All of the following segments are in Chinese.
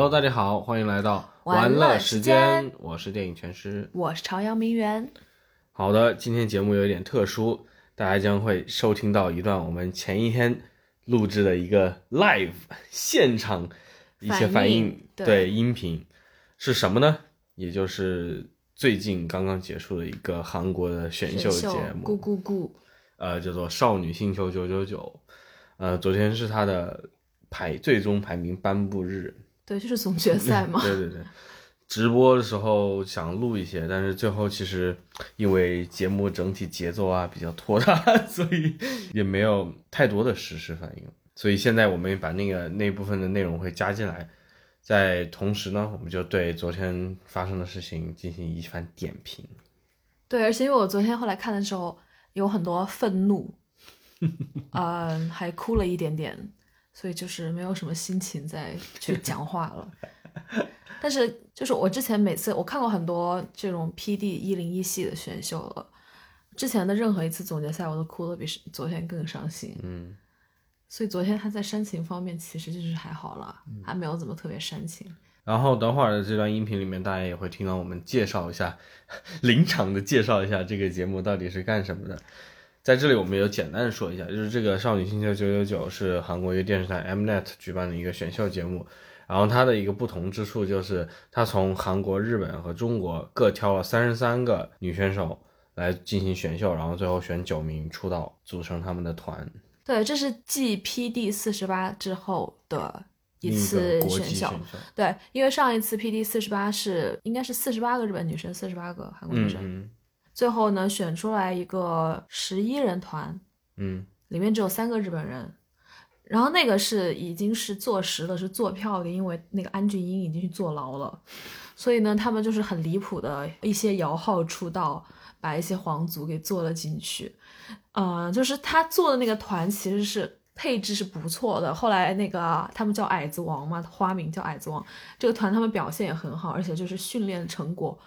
Hello，大家好，欢迎来到玩乐时时间我是电影全师。我是朝阳名媛。好的，今天节目有点特殊，大家将会收听到一段我们前一天录制的一个 live 现场一些反应，对音频是什么呢？也就是最近刚刚结束的一个韩国的选秀节目，咕咕咕，呃，叫做《少女星球九九九》，呃，昨天是它的排最终排名颁布日，对，就是总决赛嘛。对对对，直播的时候想录一些，但是最后其实因为节目整体节奏啊比较拖沓，所以也没有太多的实时反应。所以现在我们把那个那部分的内容会加进来，在同时呢，我们就对昨天发生的事情进行一番点评。对，而且因为我昨天后来看的时候有很多愤怒，嗯、还哭了一点点，所以就是没有什么心情再去讲话了。但是就是我之前每次我看过很多这种 PD 一零一系的选秀了，之前的任何一次总决赛我都哭的比昨天更伤心。嗯，所以昨天他在煽情方面其实就是还好了，嗯还没有怎么特别煽情。然后等会儿的这段音频里面，大家也会听到我们介绍一下，临场的介绍一下这个节目到底是干什么的。在这里，我们也简单的说一下，就是这个《少女星球九九九》是韩国一个电视台 Mnet 举办的一个选秀节目。然后它的一个不同之处就是，它从韩国、日本和中国各挑了三十三个女选手来进行选秀，然后最后选九名出道，组成他们的团。对，这是继 PD 四十八之后的一次选秀。选秀，对，因为上一次 PD 四十八是应该是四十八个日本女生，四十八个韩国女生，嗯嗯最后呢选出来一个十一人团，嗯，里面只有三个日本人。然后那个是已经是坐实了是坐票的，因为那个安俊英已经去坐牢了，所以呢，他们就是很离谱的一些摇号出道，把一些皇族给坐了进去。呃，就是他做的那个团其实是配置是不错的。后来那个他们叫矮子王嘛，花名叫矮子王，这个团他们表现也很好，而且就是训练成果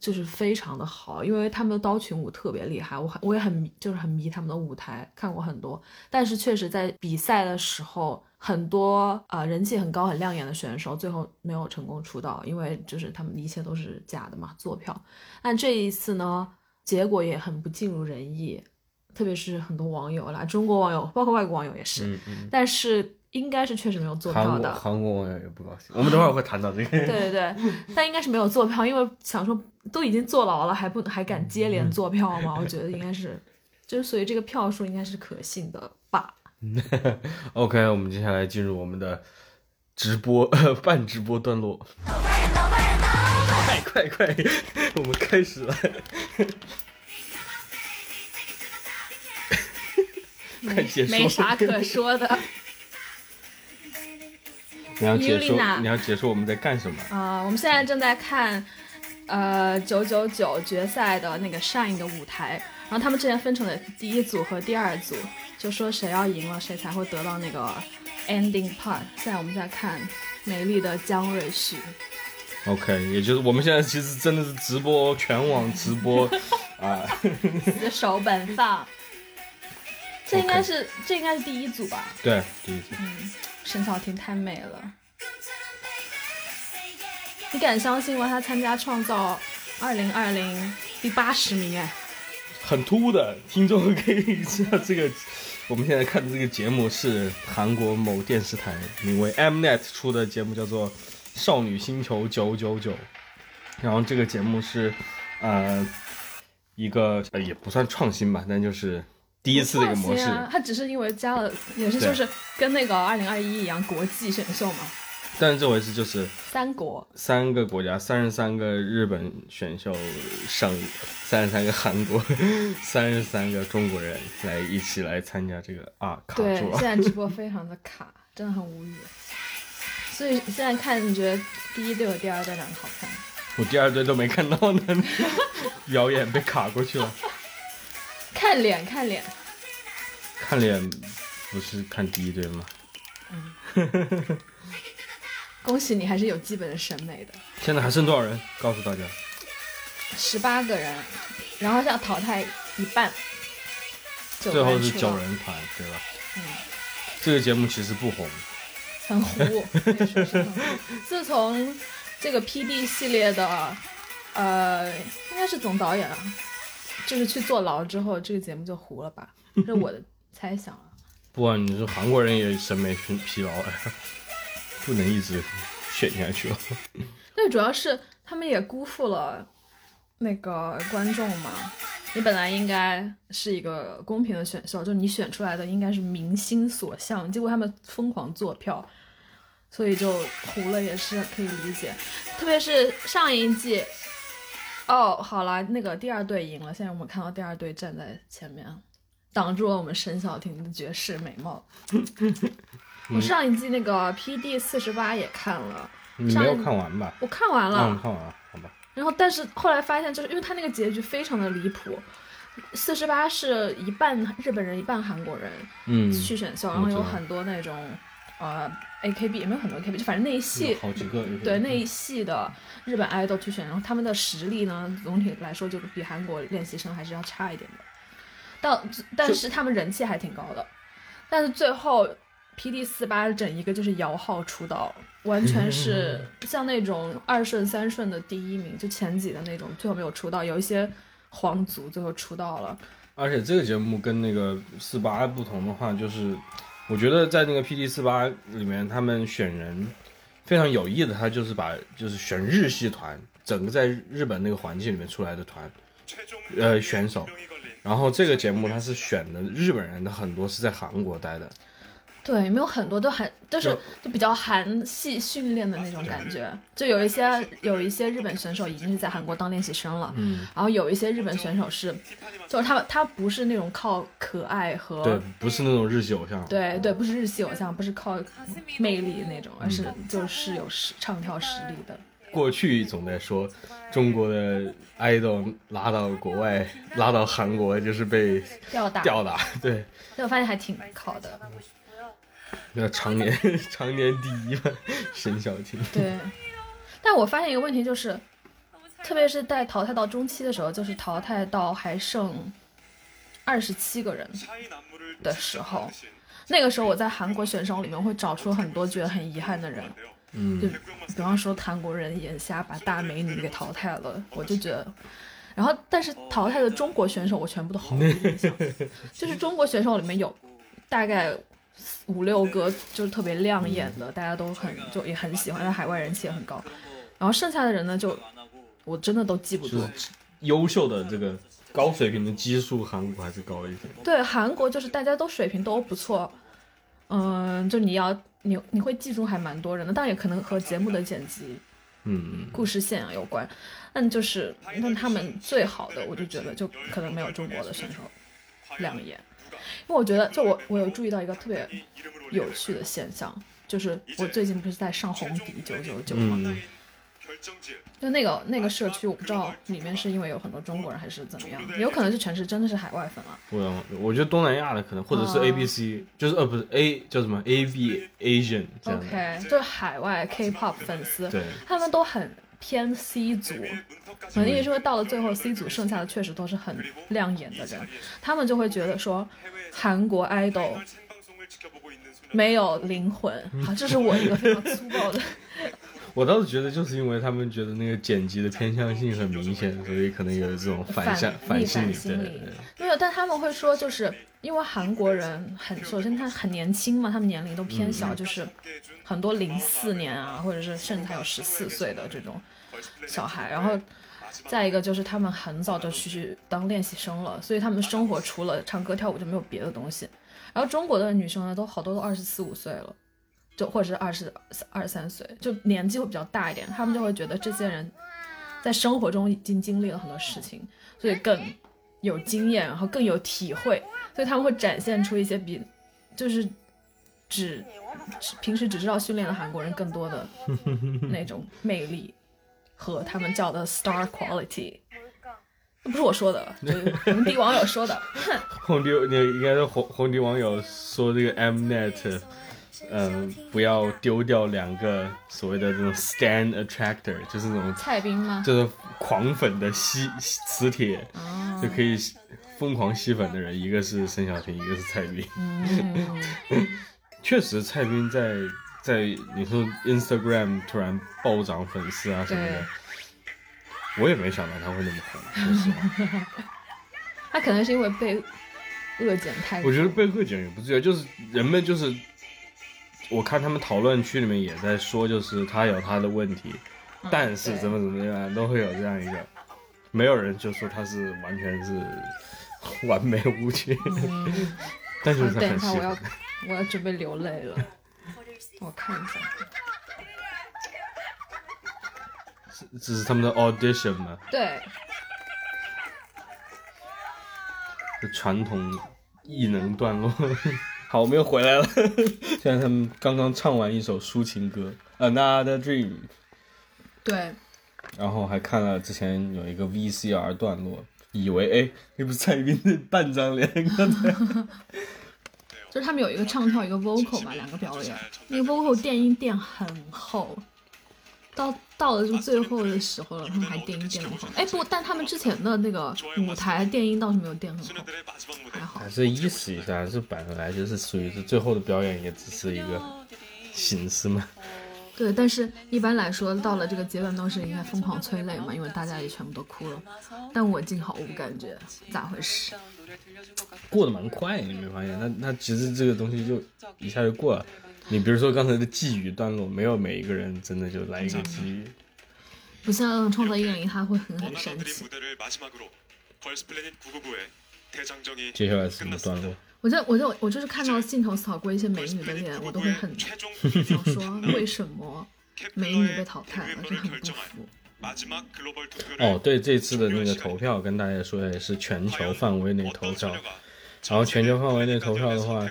就是非常的好，因为他们的刀群舞特别厉害，我很我也很迷，就是很迷他们的舞台，看过很多。但是确实在比赛的时候，很多呃人气很高、很亮眼的选手最后没有成功出道，因为就是他们一切都是假的嘛，坐票。但这一次呢，结果也很不尽如人意，特别是很多网友啦，中国网友，包括外国网友也是。嗯嗯，但是应该是确实没有坐票的。韩国网友也不高兴，我们等会儿会谈到这个。对对对，但应该是没有坐票，因为想说都已经坐牢了，还不还敢接连坐票吗？我觉得应该是，就是所以这个票数应该是可信的吧。OK，我们接下来进入我们的直播半直播段落。快快快，我们开始了。快结束没啥可说的。你要结束你要结束我们在干什么？啊、我们现在正在看，呃，九九九决赛的那个 Shine 的舞台，然后他们之前分成了第一组和第二组，就说谁要赢了，谁才会得到那个 ending part。现在我们在看美丽的江瑞旭，OK，也就是我们现在其实真的是直播，全网直播 啊。你的手本放。这应该是这应该是第一组吧？对，第一次。沈小婷太美了，你敢相信吗？她参加创造二零二零第八十名哎，很突兀的，听众可以知道这个。我们现在看的这个节目是韩国某电视台名为 Mnet 出的节目，叫做《少女星球九九九》。然后这个节目是，呃，一个也不算创新吧，但就是第一次这个模式。不放心啊，它只是因为加了，也是就是跟那个二零二一一样国际选秀嘛，但是这回是就是三国三个国家，三十三个日本选秀上，三十三个韩国，三十三个中国人来一起来参加这个啊，卡对，住了现。在直播非常的卡，真的很无语。所以现在看，你觉得第一队和第二队哪个好看？我第二队都没看到呢，表演被卡过去了。看脸，看脸。看脸不是看第一队吗？恭喜你，还是有基本的审美的。现在还剩多少人？告诉大家。十八个人，然后要淘汰一半，最后是九人团，对吧？嗯，这个节目其实不红，很糊。自从这个 PD 系列的，呃，应该是总导演啊，就是去坐牢之后，这个节目就糊了吧？这是我的猜想啊。不啊，你说韩国人也审美疲疲劳了，不能一直选下去了。对，主要是他们也辜负了那个观众嘛。你本来应该是一个公平的选秀，就你选出来的应该是民心所向，结果他们疯狂做票，所以就糊了，也是可以理解。特别是上一季，哦，好了，那个第二队赢了，现在我们看到第二队站在前面，挡住了我们沈小婷的绝世美貌。我上一季那个 PD 四十八也看了，你没有看完吧？我看完了。嗯，看完了，好吧。然后，但是后来发现，就是因为他那个结局非常的离谱。四十八是一半日本人，一半韩国人，嗯，去选秀，然后有很多那种，呃，AKB 也没有很多 AKB，就反正那一系好几个，对那一系的日本 idol 去选，然后他们的实力呢，总体来说就比韩国练习生还是要差一点的。但但是他们人气还挺高的，但是最后 PD 四八整一个就是摇号出道。完全是 像那种二顺三顺的第一名，就前几的那种，最后没有出道。有一些皇族最后出道了。而且这个节目跟那个四八不同的话，就是我觉得在那个 P D 四八里面，他们选人非常有意的，他就是把就是选日系团，整个在日本那个环境里面出来的团，呃选手。然后这个节目他是选的日本人的很多是在韩国待的。对，没有很多都很都是就比较韩系训练的那种感觉。就有一些有一些日本选手已经是在韩国当练习生了，嗯，然后有一些日本选手是，就是他他不是那种靠可爱和对，不是那种日系偶像，对对，不是日系偶像，不是靠魅力那种，而是就是有实唱跳实力的。过去总在说中国的 idol 拉到国外，拉到韩国就是被吊打吊打，对，但我发现还挺靠的。那常年 常年第一嘛，沈小婷。对，但我发现一个问题就是，特别是在淘汰到中期的时候，就是淘汰到还剩二十七个人的时候，那个时候我在韩国选手里面会找出很多觉得很遗憾的人，嗯，就比方说韩国人眼瞎把大美女给淘汰了，我就觉得，然后但是淘汰的中国选手我全部都毫无印象，就是中国选手里面有大概。五六个就是特别亮眼的，大家都很就也很喜欢，在海外人气也很高。然后剩下的人呢，就我真的都记不住。优秀的这个高水平的基数，韩国还是高一点。对，韩国就是大家都水平都不错，嗯，就你要你你会记住还蛮多人的，但也可能和节目的剪辑，嗯，故事线啊有关。但就是但他们最好的，我就觉得就可能没有中国的选手亮眼。因为我觉得，就我我有注意到一个特别有趣的现象，就是我最近不是在上红迪九九九吗？就那个那个社区，我不知道里面是因为有很多中国人还是怎么样，有可能是全是真的是海外粉啊。我我觉得东南亚的可能，或者是 A B C，就是呃不是 A 叫什么 A B Asian。OK，就是海外 K-pop 粉丝，对，他们都很偏 C 组，可能因为说到了最后 C 组剩下的确实都是很亮眼的人，他们就会觉得说韩国 idol 没有灵魂。好，这是我一个非常粗暴的。我倒是觉得，就是因为他们觉得那个剪辑的偏向性很明显，所以可能有这种反向反心理。没有，但他们会说，就是因为韩国人很，首先他很年轻嘛，他们年龄都偏小，就是很多零四年啊，或者是甚至还有十四岁的这种小孩。然后再一个就是他们很早就去当练习生了，所以他们生活除了唱歌跳舞就没有别的东西。然后中国的女生呢，都好多都二十四五岁了。就或者是二十二三岁，就年纪会比较大一点，他们就会觉得这些人在生活中已经经历了很多事情，所以更有经验，然后更有体会，所以他们会展现出一些比就是只平时只知道训练的韩国人更多的那种魅力和他们叫的 star quality，不是我说的，红迪网友说的。红迪，你应该是红红迪网友说这个 Mnet。嗯，不要丢掉两个所谓的这种 stand attractor，就是那种蔡斌吗？就是狂粉的吸磁铁，就可以疯狂吸粉的人，一个是申小婷，一个是蔡斌。确实，蔡斌在在你说 Instagram 突然暴涨粉丝啊什么的，我也没想到他会那么红，说实话。他可能是因为被恶剪太多。我觉得被恶剪也不至于，就是人们就是，我看他们讨论区里面也在说，就是他有他的问题，嗯但是怎么怎么样都会有这样一个，没有人就说他是完全是完美无缺，但就是好，嗯等一下，很喜我要欢。我要准备流泪了。我看一下，这是他们的 audition 吗，对，就传统异能段落。好，我们又回来了。现在他们刚刚唱完一首抒情歌《Another Dream》，对，然后还看了之前有一个 VCR 段落，以为哎，那不是蔡依林的半张脸？刚 才就是他们有一个唱跳，一个 vocal 吧，两个表演。那个 vocal 电音垫很厚，到到了就最后的时候了，他们还电音垫那么厚。哎，不，但他们之前的那个舞台电音倒是没有垫很厚，还好还。是意思一下，这本来就是属于是最后的表演，也只是一个形式嘛。对，但是一般来说，到了这个阶段都是应该疯狂催泪嘛，因为大家也全部都哭了。但我竟毫无感觉，咋回事？过得蛮快，你没发现？那那其实这个东西就一下就过了。你比如说刚才的寄语段落，没有每一个人真的就来一个寄语。不像创造一零，他会狠狠煽情。接下来是什么段落？我就我就我就是看到镜头扫过一些美女的脸，我都会很想说为什么美女被淘汰了，就很不服。哦对这次的那个投票跟大家说一下是全球范围内投票。然后全球范围内投票的话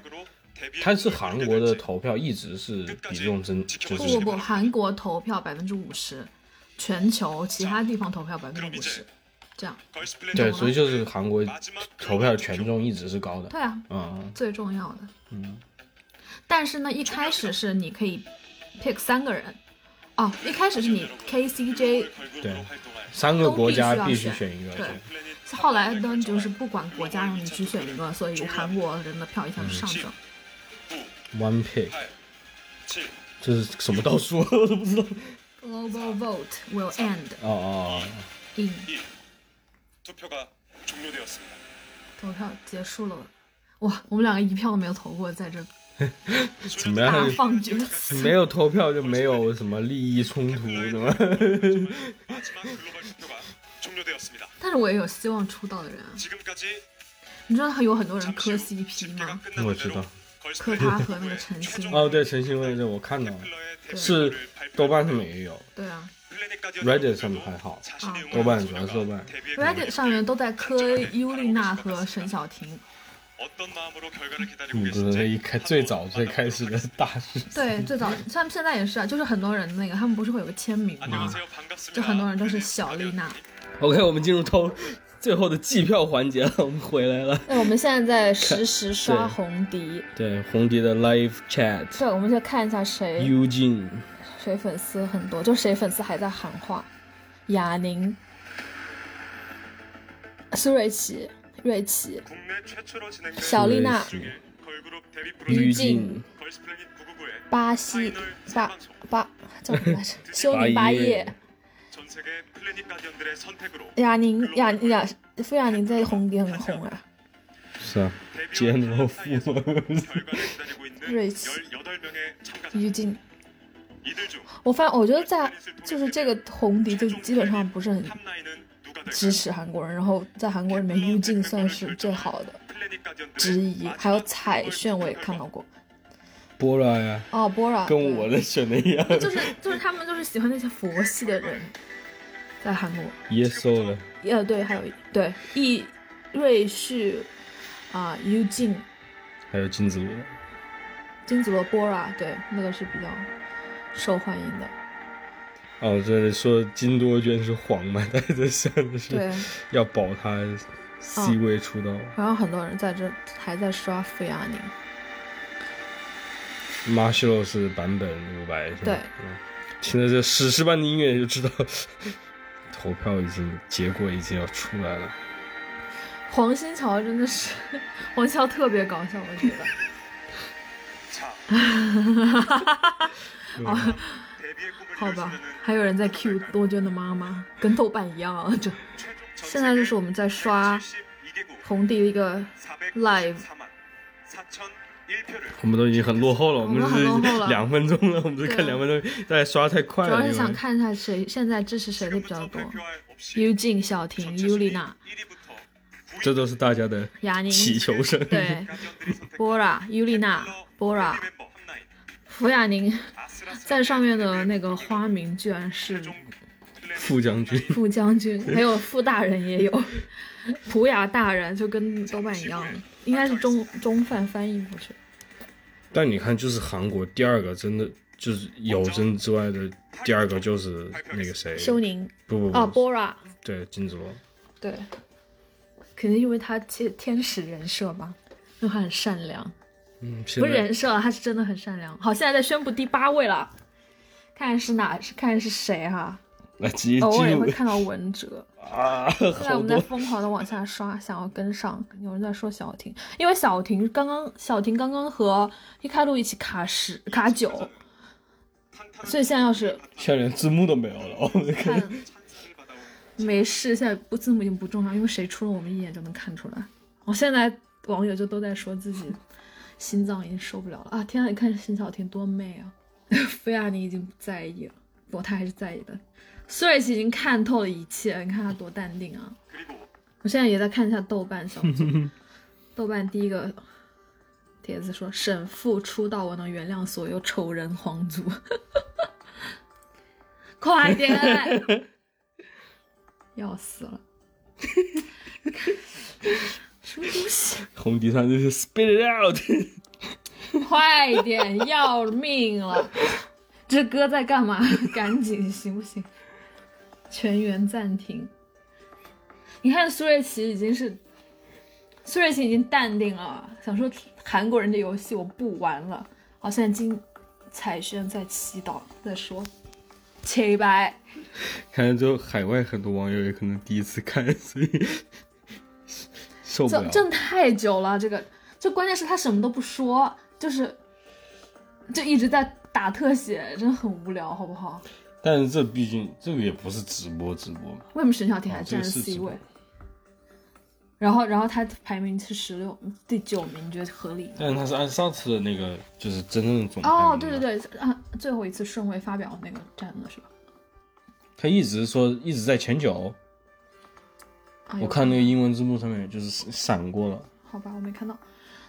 它是韩国的投票一直是比重增就是不不不韩国投票百分之五十全球其他地方投票百分之五十这样。对所以就是韩国投票权重一直是高的。对啊嗯。最重要的。嗯。但是呢一开始是你可以 pick 三个人哦，一开始是你 K C J，对，三个国家必须选一个。对，后来呢，就是不管国家让你只选一个，所以韩国人的票一下就上升。One pick，这是什么倒数？我都不知道。Global vote will end。哦哦。In。投票结束了，哇，我们两个一票都没有投过，在这。怎么样？放厥词？没有投票就没有什么利益冲突，是吗？但是我也有希望出道的人、啊。你知道他有很多人磕 CP 吗？我知道，磕他和那个陈星。哦，对，陈星我也是我看到了，是豆瓣上面也有。对啊。Reddit 上面还好，豆瓣主要是豆瓣。Reddit 上面都在磕尤丽娜和沈小婷。谷歌的一开最早最开始的大事，对，最早像现在也是啊，就是很多人那个他们不是会有个签名吗？就很多人都是小丽娜。OK，我们进入到最后的计票环节了，我们回来了。那我们现在在实时刷红迪，对,红迪的 live chat，对，我们就看一下谁，Eugene，谁粉丝很多，就谁粉丝还在喊话，雅宁，苏瑞奇。瑞奇、小丽娜、于静、巴西巴巴叫什么来着？休宁巴叶。亚宁亚亚傅亚宁在红也很红啊。是啊，杰罗夫、瑞奇、于静。我发，我觉得在就是这个红迪就基本上不是很支持韩国人，然后在韩国里面，Ujin 算是最好的之一，还有彩炫，我也看到过。Bora 呀，啊，Bora，跟我的选的一样。就是就是他们就是喜欢那些佛系的人，在韩国。耶稣的，呃，对，还有对易瑞旭啊，Ujin，还有金子罗，金子罗 Bora，对，那个是比较受欢迎的。哦，这里说金多娟是黄嘛，大家在想的是对，要保她 C 位出道。然后很多人在这还在刷傅亚宁。Marshall 是版本五百，是吧？对嗯，听着这史诗般的音乐就知道，投票已经结果已经要出来了。黄新桥真的是，黄新桥特别搞笑，我觉得。자 好吧，还有人在 Q 多娟的妈妈，跟豆瓣一样啊！这现在就是我们在刷红迪的一个 live，我们都已经很落后了，我们很落后了是两分钟了，我们是看两分钟，大家刷太快了。主要是想看一下谁现在支持谁的比较多。幽静、小婷、尤丽娜、这都是大家的祈求声。对，波拉、尤丽娜、波拉、福雅宁，在上面的那个花名居然是副将军，副将军，还有副大人也有，普雅大人就跟豆瓣一样，应该是中中饭翻译过去。但你看，就是韩国第二个真的就是有真之外的第二个就是那个谁，修宁。不不不，啊，波拉，对金子罗，对，可能因为他天天使人设吧，因为他很善良，嗯，不是人设，他是真的很善良。好，现在在宣布第八位了，看看是哪，看看是谁哈。偶尔也会看到文哲。啊，现在我们在疯狂的往下刷，想要跟上。有人在说小婷，因为小婷刚刚小婷刚刚和一开路一起卡十卡九，所以现在要是现在连字幕都没有了，我们看看没事，现在不字幕已经不重要，因为谁出了我们一眼就能看出来。我现在网友就都在说自己心脏已经受不了了啊！天啊，你看辛晓婷多美啊！菲亚你已经不在意了，不过她还是在意的。苏瑞奇已经看透了一切，你看他多淡定啊！我现在也在看一下豆瓣小组，豆瓣第一个帖子说：“沈父出道，我能原谅所有丑人皇族。”快点！要死了！什么东西？红迪上就是 spit it out，快点！要命了！这歌在干嘛？赶紧行不行？全员暂停。你看苏瑞奇已经是，苏瑞奇已经淡定了，想说韩国人的游戏我不玩了。好，现在金彩轩在祈祷，在说切白。看来就海外很多网友也可能第一次看，所以受不了。这这太久了，这个就关键是他什么都不说，就是就一直在打特写，真的很无聊，好不好？但是这毕竟这个也不是直播直播嘛，为什么沈小婷还哦这占 C 位？然后，然后他排名是十六，第九名，你觉得合理？但是他是按上次的那个就是真正的总哦，嘛对对，对，啊，最后一次顺位发表那个占的是吧？他一直说一直在前九，我看那个英文字幕上面就是闪过了。好吧，我没看到。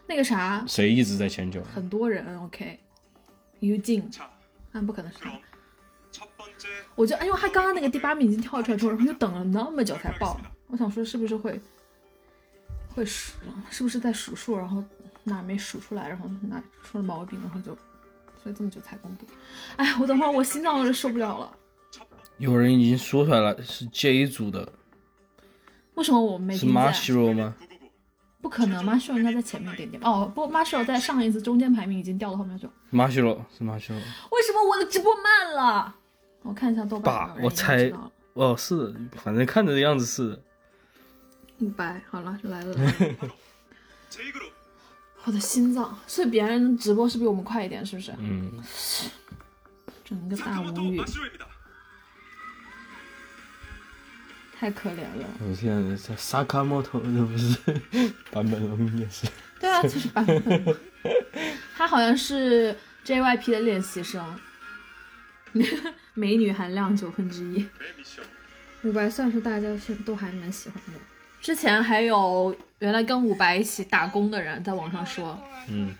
那个啥，谁一直在前九？很多人，OK。于静，那不可能是他。我就哎呦，他刚刚那个第八名已经跳出来之后，然后就等了那么久才报。我想说是不是会会数，是不是在数数，然后哪没数出来，然后哪出了毛病，然后就所以这么久才公布。哎，我等会儿我心脏就受不了了。有人已经说出来了，是 J 组的。为什么我没听见？是 m a r s h 吗？不可能 m a r s h 应该在前面点点。哦，不 m a r s h 在上一次中间排名已经掉到后面去了。m a r s h 是 m a r s h 为什么我的直播慢了？我看一下豆瓣。我猜，哦，是，反正看着的样子是。五百，好了，来了。我的心脏，所以别人直播是比我们快一点，是不是？嗯。整个大无语。太可怜了。我现在在沙卡莫托那不是 版本龙应是对啊就是版本。他好像是 jyp 的练习生。美女含量九分之一。五白算是大家都还蛮喜欢的。之前还有原来跟五白一起打工的人在网上说嗯。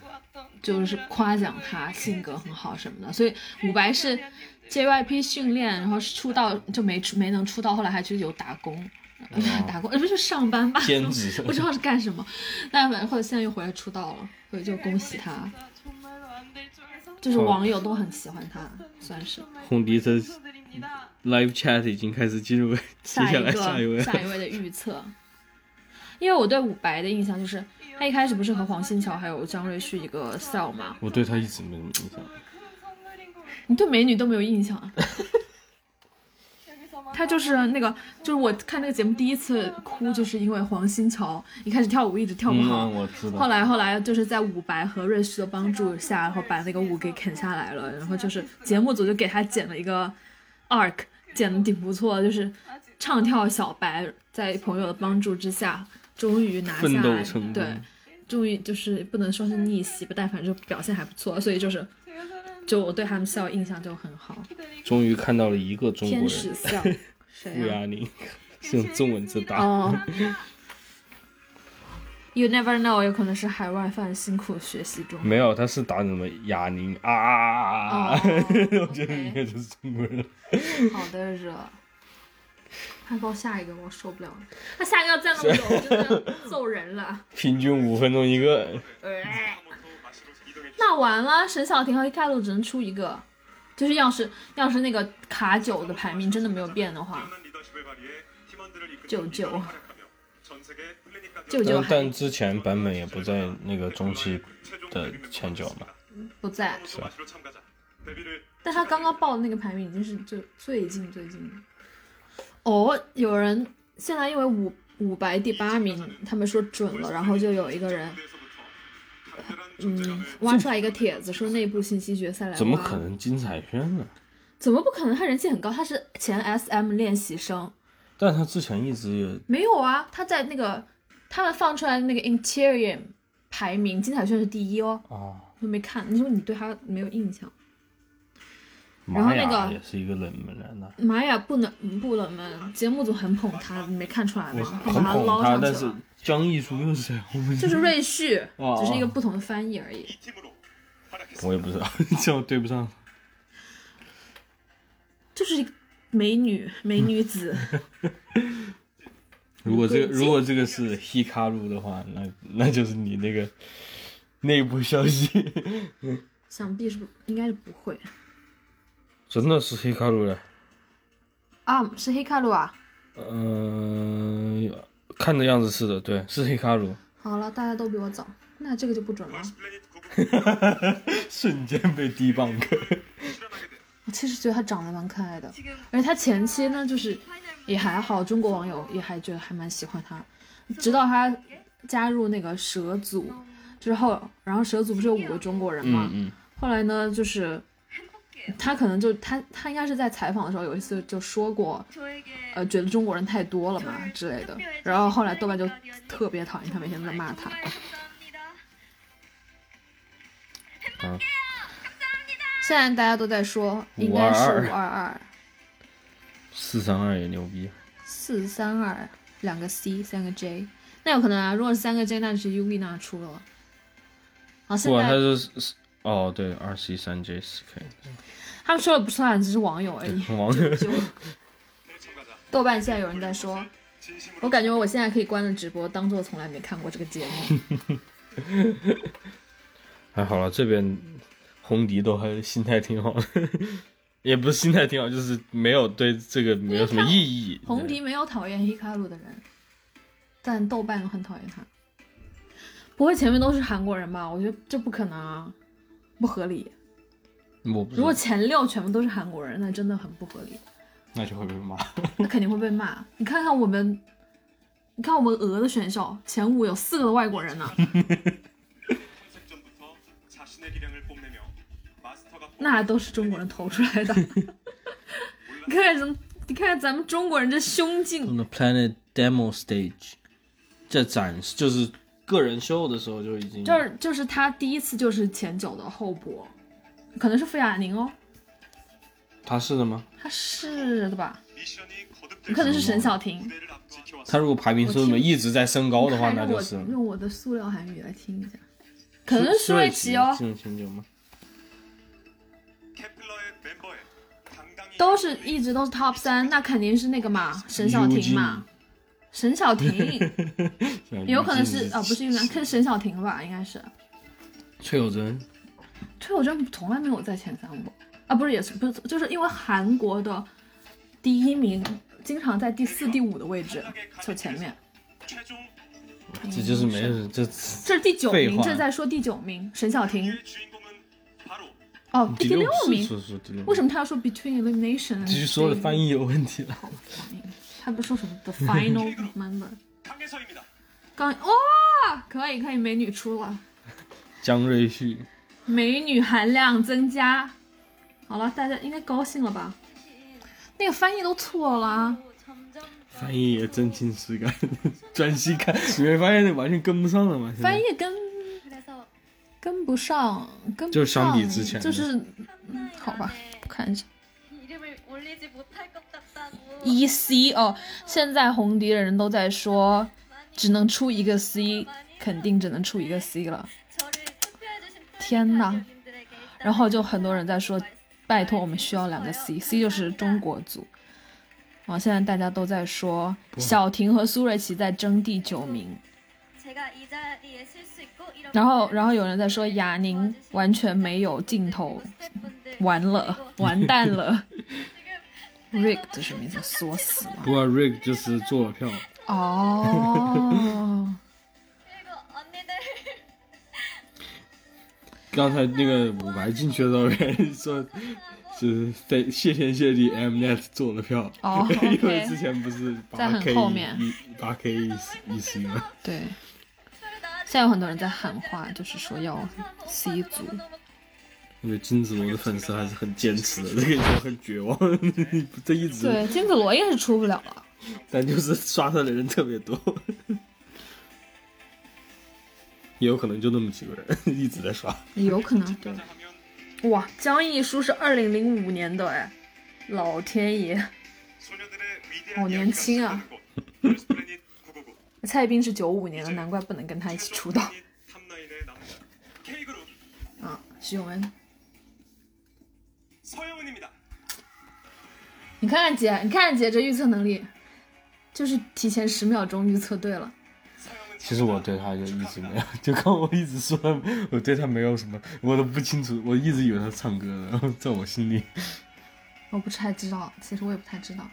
就是夸奖他性格很好什么的。所以五白是 JYP 训练，然后出道就没出没能出道，后来还去有打工，打工呃不是上班吧，兼职。不知道是干什么，但反正后来现在又回来出道了，所以就恭喜他，就是网友都很喜欢他，算是。红迪这 live chat 已经开始进入接下来下一位，下一位的预测。因为我对伍佰的印象就是，他一开始不是和黄新乔还有张瑞旭一个 cell 嘛，我对他一直没什么印象。你对美女都没有印象啊？他 就是那个，就是我看那个节目第一次哭，就是因为黄新桥一开始跳舞一直跳不好，嗯，我知道。后来后来就是在伍佰和瑞旭的帮助下，然后把那个舞给啃下来了，然后就是节目组就给他剪了一个 arc，剪的挺不错，就是唱跳小白在朋友的帮助之下，终于拿下来，对，终于就是不能说是逆袭吧，但反正就表现还不错，所以就是就我对他们笑印象就很好。终于看到了一个中国人天使人，笑，谁傅呀、亚宁，是用中文字打。哦，You never know，有可能是海外饭辛苦学习中。没有，他是打什么哑铃啊啊啊啊 我觉得应该就是中国人。好的热。还报下一个，我受不了了。他下一个要站那么久，我真的揍人了。平均五分钟一个，那完了，沈小婷和伊卡路只能出一个，就是要是要是那个卡九的排名真的没有变的话，舅舅舅舅但之前版本也不在那个中期的前九嘛。不在，啊但他刚刚报的那个排名已经是最最近最近的。哦，有人现在因为五五白第八名，他们说准了，然后就有一个人嗯挖出来一个帖子说内部信息决赛来怎么可？能金彩轩呢？怎么不可能？他人气很高，他是前 SM 练习生。但他之前一直也没有啊，他在那个他们放出来的那个 Interior 排名，金彩炫是第一哦。哦，都没看，你说你对他没有印象？然后那个雅也是一个冷门人呐。玛雅不冷不冷门，节目组很捧他，你没看出来我吗？很捧他，捞上但是江一书又是谁？我们就是瑞旭，哦只是一个不同的翻译而已。我也不知道，这我对不上。就是一个美女美女子，如果这个如果这个是 Hikaru 的话，那那就是你那个内部消息，想必是不应该是不会真的是 Hikaru 的。啊，是黑卡路啊。嗯、看的样子是的，对，是黑卡鲁。好了，大家都比我早，那这个就不准了。瞬间被低棒克。我其实觉得他长得蛮可爱的，而且他前期呢，就是也还好，中国网友也还觉得还蛮喜欢他，直到他加入那个蛇组之后，然后蛇组不是有五个中国人嘛，嗯嗯，后来呢，就是他可能就他他应该是在采访的时候有一次就说过，呃，觉得中国人太多了嘛之类的，然后后来豆瓣就特别讨厌他，每天都在骂他。啊现在大家都在说应该是五二二。四三二也牛逼。四三二，两个 C，三个 J，那有可能啊。如果是三个 J，那就是 U V 那出了。好，现在哦，对，二 C 三 J 四 K 他们说的不算，只是网友而已。网友 豆瓣现在有人在说，我感觉我现在可以关了直播，当做从来没看过这个节目。还好了，这边红迪都还心态挺好的，也不是心态挺好，就是没有对这个没有什么意义。红迪没有讨厌 Hikaru 的人，但豆瓣很讨厌他。不会前面都是韩国人吧？我觉得这不可能啊，不合理。我不如果前六全部都是韩国人，那真的很不合理。那就会被骂。那肯定会被骂。你看看我们，你看我们俄的选手前五有四个外国人呢。那都是中国人投出来的。你看看咱，你看看咱们中国人这胸襟。On the planet demo stage，在展示就是个人秀的时候就已经，就是就是他第一次就是前九的后补，可能是傅雅宁哦。他是的吗？他是的吧，可能是沈小婷。他如果排名是这么一直在升高的话，那就是用我的塑料韩语来听一下。可能是舒琪哦。都是一直都是 top 三那肯定是那个嘛，沈小婷嘛。沈小婷，有可能是啊、不是应该，是沈小婷吧？应该是。崔有贞。崔有贞从来没有在前三过啊，不是也是不是，就是因为韩国的第一名经常在第四、第五的位置，就前面。这就是没人，这这是第九名，这在说第九名，沈小婷。哦，第六名，为什么他要说 between elimination？继续说的翻译有问题了。他不说什么，the final moment。刚，哇，可以可以，美女出了。江瑞旭，美女含量增加。好了，大家应该高兴了吧？那个翻译都错了。翻译也真情实感，专心看。你没发现那完全跟不上了吗？翻译跟跟不上，跟。就相比之前。就是，好吧，看一下。我链接不。EC 哦，现在红迪的人都在说只能出一个 C，肯定只能出一个 C 了。天呐，然后就很多人在说，拜托我们需要两个 CC 就是中国组。啊，现在大家都在说，小婷和苏瑞琪在争第九名。然后然后有人在说，雅宁完全没有镜头。完了，完蛋了。rigged 什么意思？锁死吗？不，rig 就是做了票。哦。刚才那个五白进去的时候，别人说就是在谢天谢地，Mnet 做了票。哦、因为之前不是八 K 八 K 一一吗？对，现在有很多人在喊话，就是说要 C 组。我觉得金子罗的粉丝还是很坚持的，这个就很绝望，这一直对金子罗也是出不了了，但就是刷他的人特别多，也有可能就那么几个人一直在刷，有可能对，哇，江一书是二零零五年的哎，老天爷，好年轻啊，蔡斌是九五年的，难怪不能跟他一起出道，啊，徐永恩。你看看姐你看看姐这预测能力就是提前十秒钟预测对了。其实我对他就一直没有 就跟我一直说我对他没有什么我都不清楚我一直以为他唱歌呢在我心里。我不太知道其实我也不太知道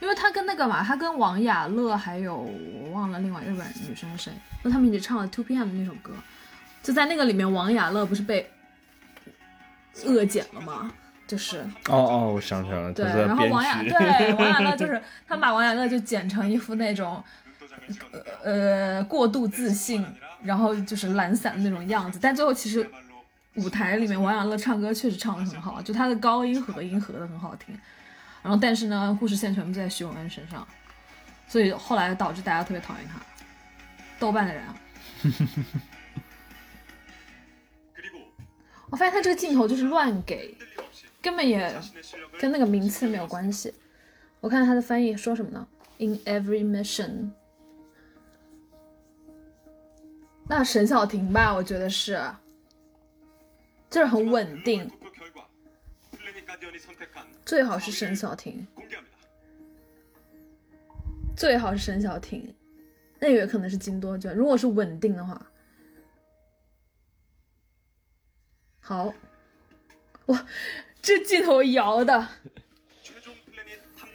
因为他跟那个嘛他跟王雅乐还有我忘了另外日本女生是谁那他们一起唱了 two pm 那首歌就在那个里面王雅乐不是被恶剪了吗？就是哦哦我想起来了对然后王雅对王雅乐就是 他把王雅乐就剪成一副那种呃过度自信然后就是懒散的那种样子。但最后其实舞台里面王雅乐唱歌确实唱的很好就他的高音和音合的很好听。然后但是呢故事线全部在徐永恩身上所以后来导致大家特别讨厌他豆瓣的人啊。我发现他这个镜头就是乱给根本也跟那个名次没有关系。我看他的翻译说什么呢？In every mission，那沈小婷吧，我觉得是，就是很稳定。最好是沈小婷，最好是沈小婷。那也可能是金多娟，如果是稳定的话，好，我。这镜头摇的。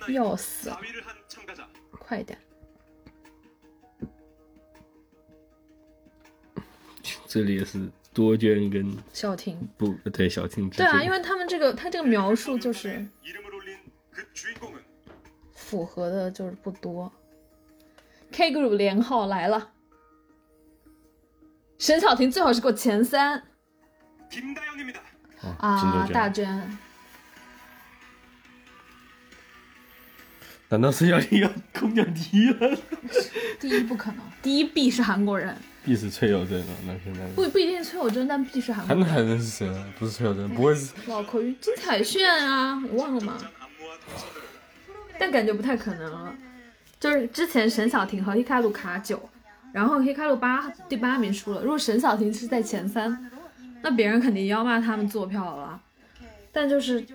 要死，快点！这里也是多娟跟小婷，不对，小婷对啊，因为他们这个他这个描述就是符合的，就是不多。K Group 连号来了，沈小婷最好是过前三。啊，大娟！难道是要一个空降第一了？第一不可能，第一 B 是韩国人，B 是崔有贞。那现在不不一定崔有贞，但 B 是韩国人。韩国人是谁啊？不是崔有贞，不会是。老口金彩炫啊，你忘了吗？但感觉不太可能了。就是之前沈小婷和黑卡鲁卡九，然后黑卡鲁八第八名输了。如果沈小婷是在前三。那别人肯定要骂他们做票了。但就是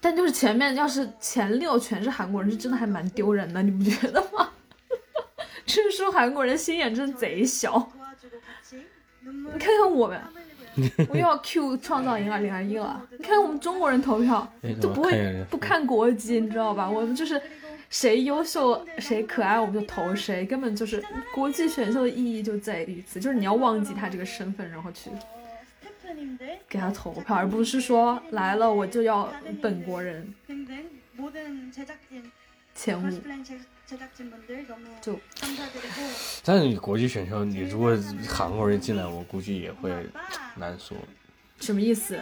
但就是前面要是前六全是韩国人是真的还蛮丢人的你不觉得吗？哈哈哈就是说韩国人心眼真的贼小你看看我们 我又要 q 创造营二零二一了你看我们中国人投票就不会不看国籍你知道吧我们就是谁优秀谁可爱我们就投谁根本就是国际选秀的意义就在于此就是你要忘记他这个身份然后去给他投票，而不是说来了我就要本国人。前五。就。但是你国际选秀，你如果韩国人进来，我估计也会 难说。什么意思？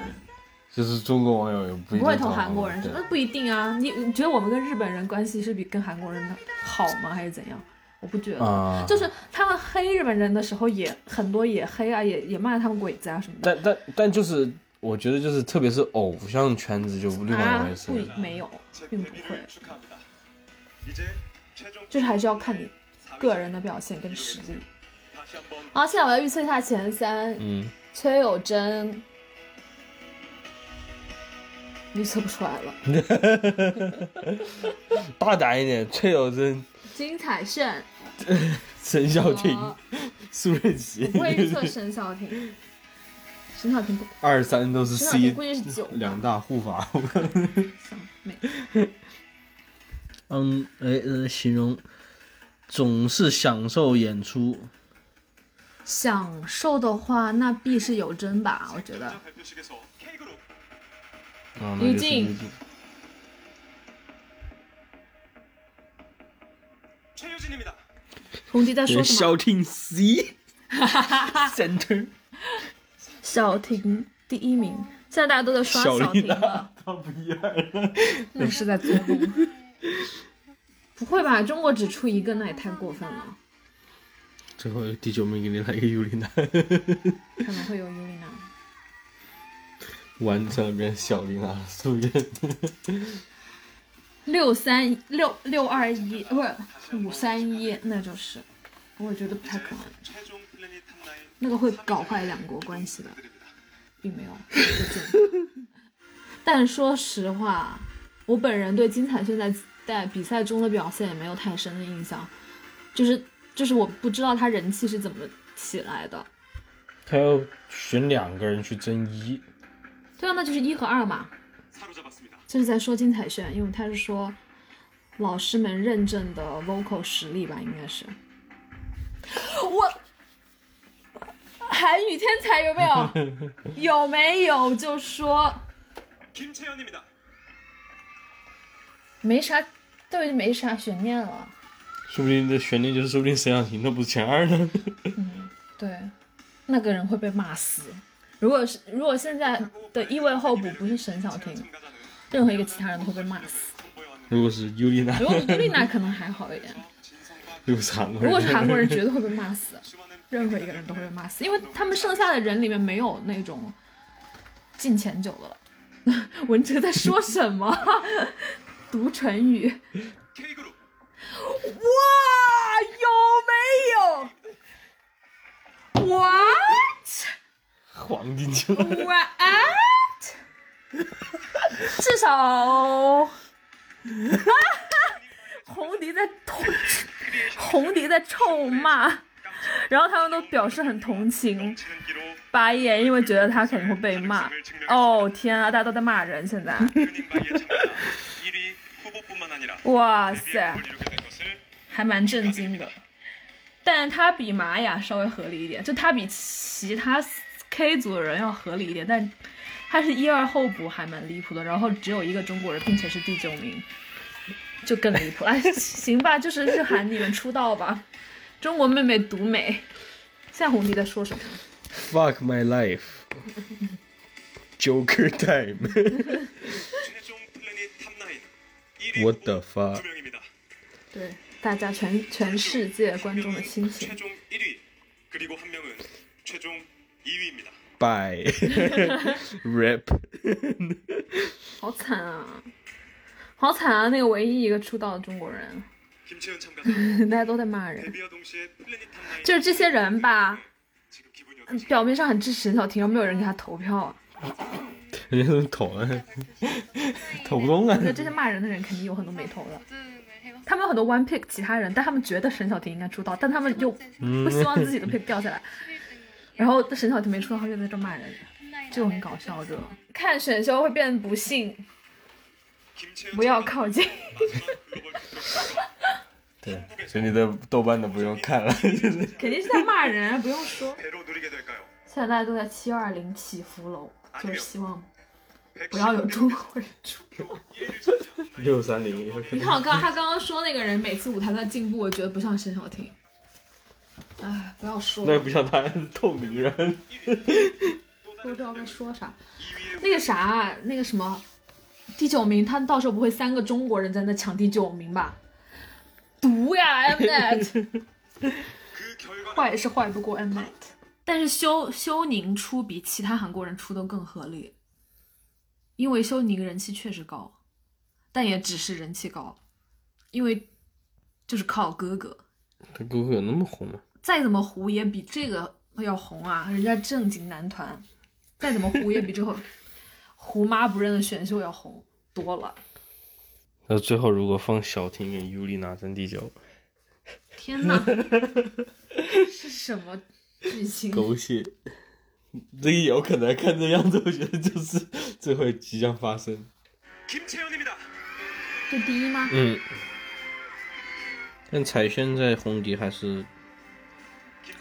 就是中国网友也不？不会投韩国人？那不一定啊。你你觉得我们跟日本人关系是比跟韩国人的好吗？还是怎样？我不觉得，就是他们黑日本人的时候也很多，也黑啊，也也骂他们鬼子啊什么的。但但但就是，我觉得就是，特别是偶像圈子就对关。不没有，并不会。就是还是要看你个人的表现跟实力。啊，现在我要预测一下前三。嗯。崔有贞，预测不出来了。大胆一点，崔有贞。金彩炫。沈晓婷、呃苏瑞奇我，不会预测沈晓婷，沈晓婷不，二三都是沈晓婷 C，估计是九吧，两大护法。没嗯，哎，呃，形容总是享受演出，享受的话，那必是有真吧，我觉得。 발표식에서 K그룹 啊，那就是于静于静 최유진입니다. 红迪在说什么？小婷 C center，小婷第一名，现在大家都在刷小婷了，他不一样。那是在做梦。不会吧？中国只出一个，那也太过分了。最后第九名给你来一个尤里娜，可能会有尤里娜。完成了变小林啊，素颜。六三六六二一，不是五三一，那就是，我觉得不太可能，那个会搞坏两国关系的，并没有，但说实话，我本人对金彩炫在在比赛中的表现也没有太深的印象，就是就是我不知道他人气是怎么起来的，他要选两个人去争一，对啊，那就是一和二嘛。就是在说金彩炫，因为他是说老师们认证的 vocal 实力吧，应该是。我韩语天才有没有？有没有？就说。没啥，这就没啥悬念了。说不定这悬念就是说不定沈小婷那不是前二呢。嗯，对，那个人会被骂死。如果是如果现在的一位候补不是沈小婷。任何一个其他人都会被骂死。如果是尤利娜，如果是尤利娜可能还好一点。如果是韩国人，绝对会被骂死。任何一个人都会被骂死，因为他们剩下的人里面没有那种进前九的了。文哲在说什么？读成语。哇，有没有？What？黄金球。What？至少，红迪在痛，红迪在臭骂，然后他们都表示很同情。八夜因为觉得他可能会被骂，哦天啊，大家都在骂人现在。哇塞，还蛮震惊的。但他比玛雅稍微合理一点，就他比其他 K 组的人要合理一点，但。他是一二候补，还蛮离谱的。然后只有一个中国人，并且是第九名，就更离谱了。行吧，就是日韩你们出道吧，中国妹妹独美。现在红弟在说什么？Fuck my life，Joker time，What the fuck？对，大家全全世界观众的心情。By, rip，好惨啊，好惨啊！那个唯一一个出道的中国人，大家都在骂人，就是这些人吧，表面上很支持沈小婷，又没有人给他投票，啊人投了，投不动啊！那这些骂人的人肯定有很多没投的，他们有很多 one pick 其他人，但他们觉得沈小婷应该出道，但他们又不希望自己的票掉下来。然后沈小婷没出道，又在这骂人，就很搞笑，这？看选秀会变不幸，不要靠近。对，所以你的豆瓣都不用看了。肯定是在骂人，不用说。现在大家都在七二零祈福楼，就是希望不要有中国人出。六三零。你看我刚，他刚刚说那个人每次舞台在进步，我觉得不像沈小婷。哎，不要说。那也不像他，透明人。不知道该说啥。那个啥，那个什么，第九名，他到时候不会三个中国人在那抢第九名吧？毒呀，Mnet。坏是坏不过 Mnet，但是修修宁出比其他韩国人出都更合理，因为修宁人气确实高，但也只是人气高，因为就是靠哥哥。他哥哥有那么红吗？再怎么糊也比这个要红啊！人家正经男团，再怎么糊也比这个胡妈不认的选秀要红多了。那最后如果放小婷跟尤里娜争第九，天哪，是什么剧情？狗血！这也有可能，看这样子，我觉得就是最后即将发生。这第一吗？嗯。但彩轩在红底还是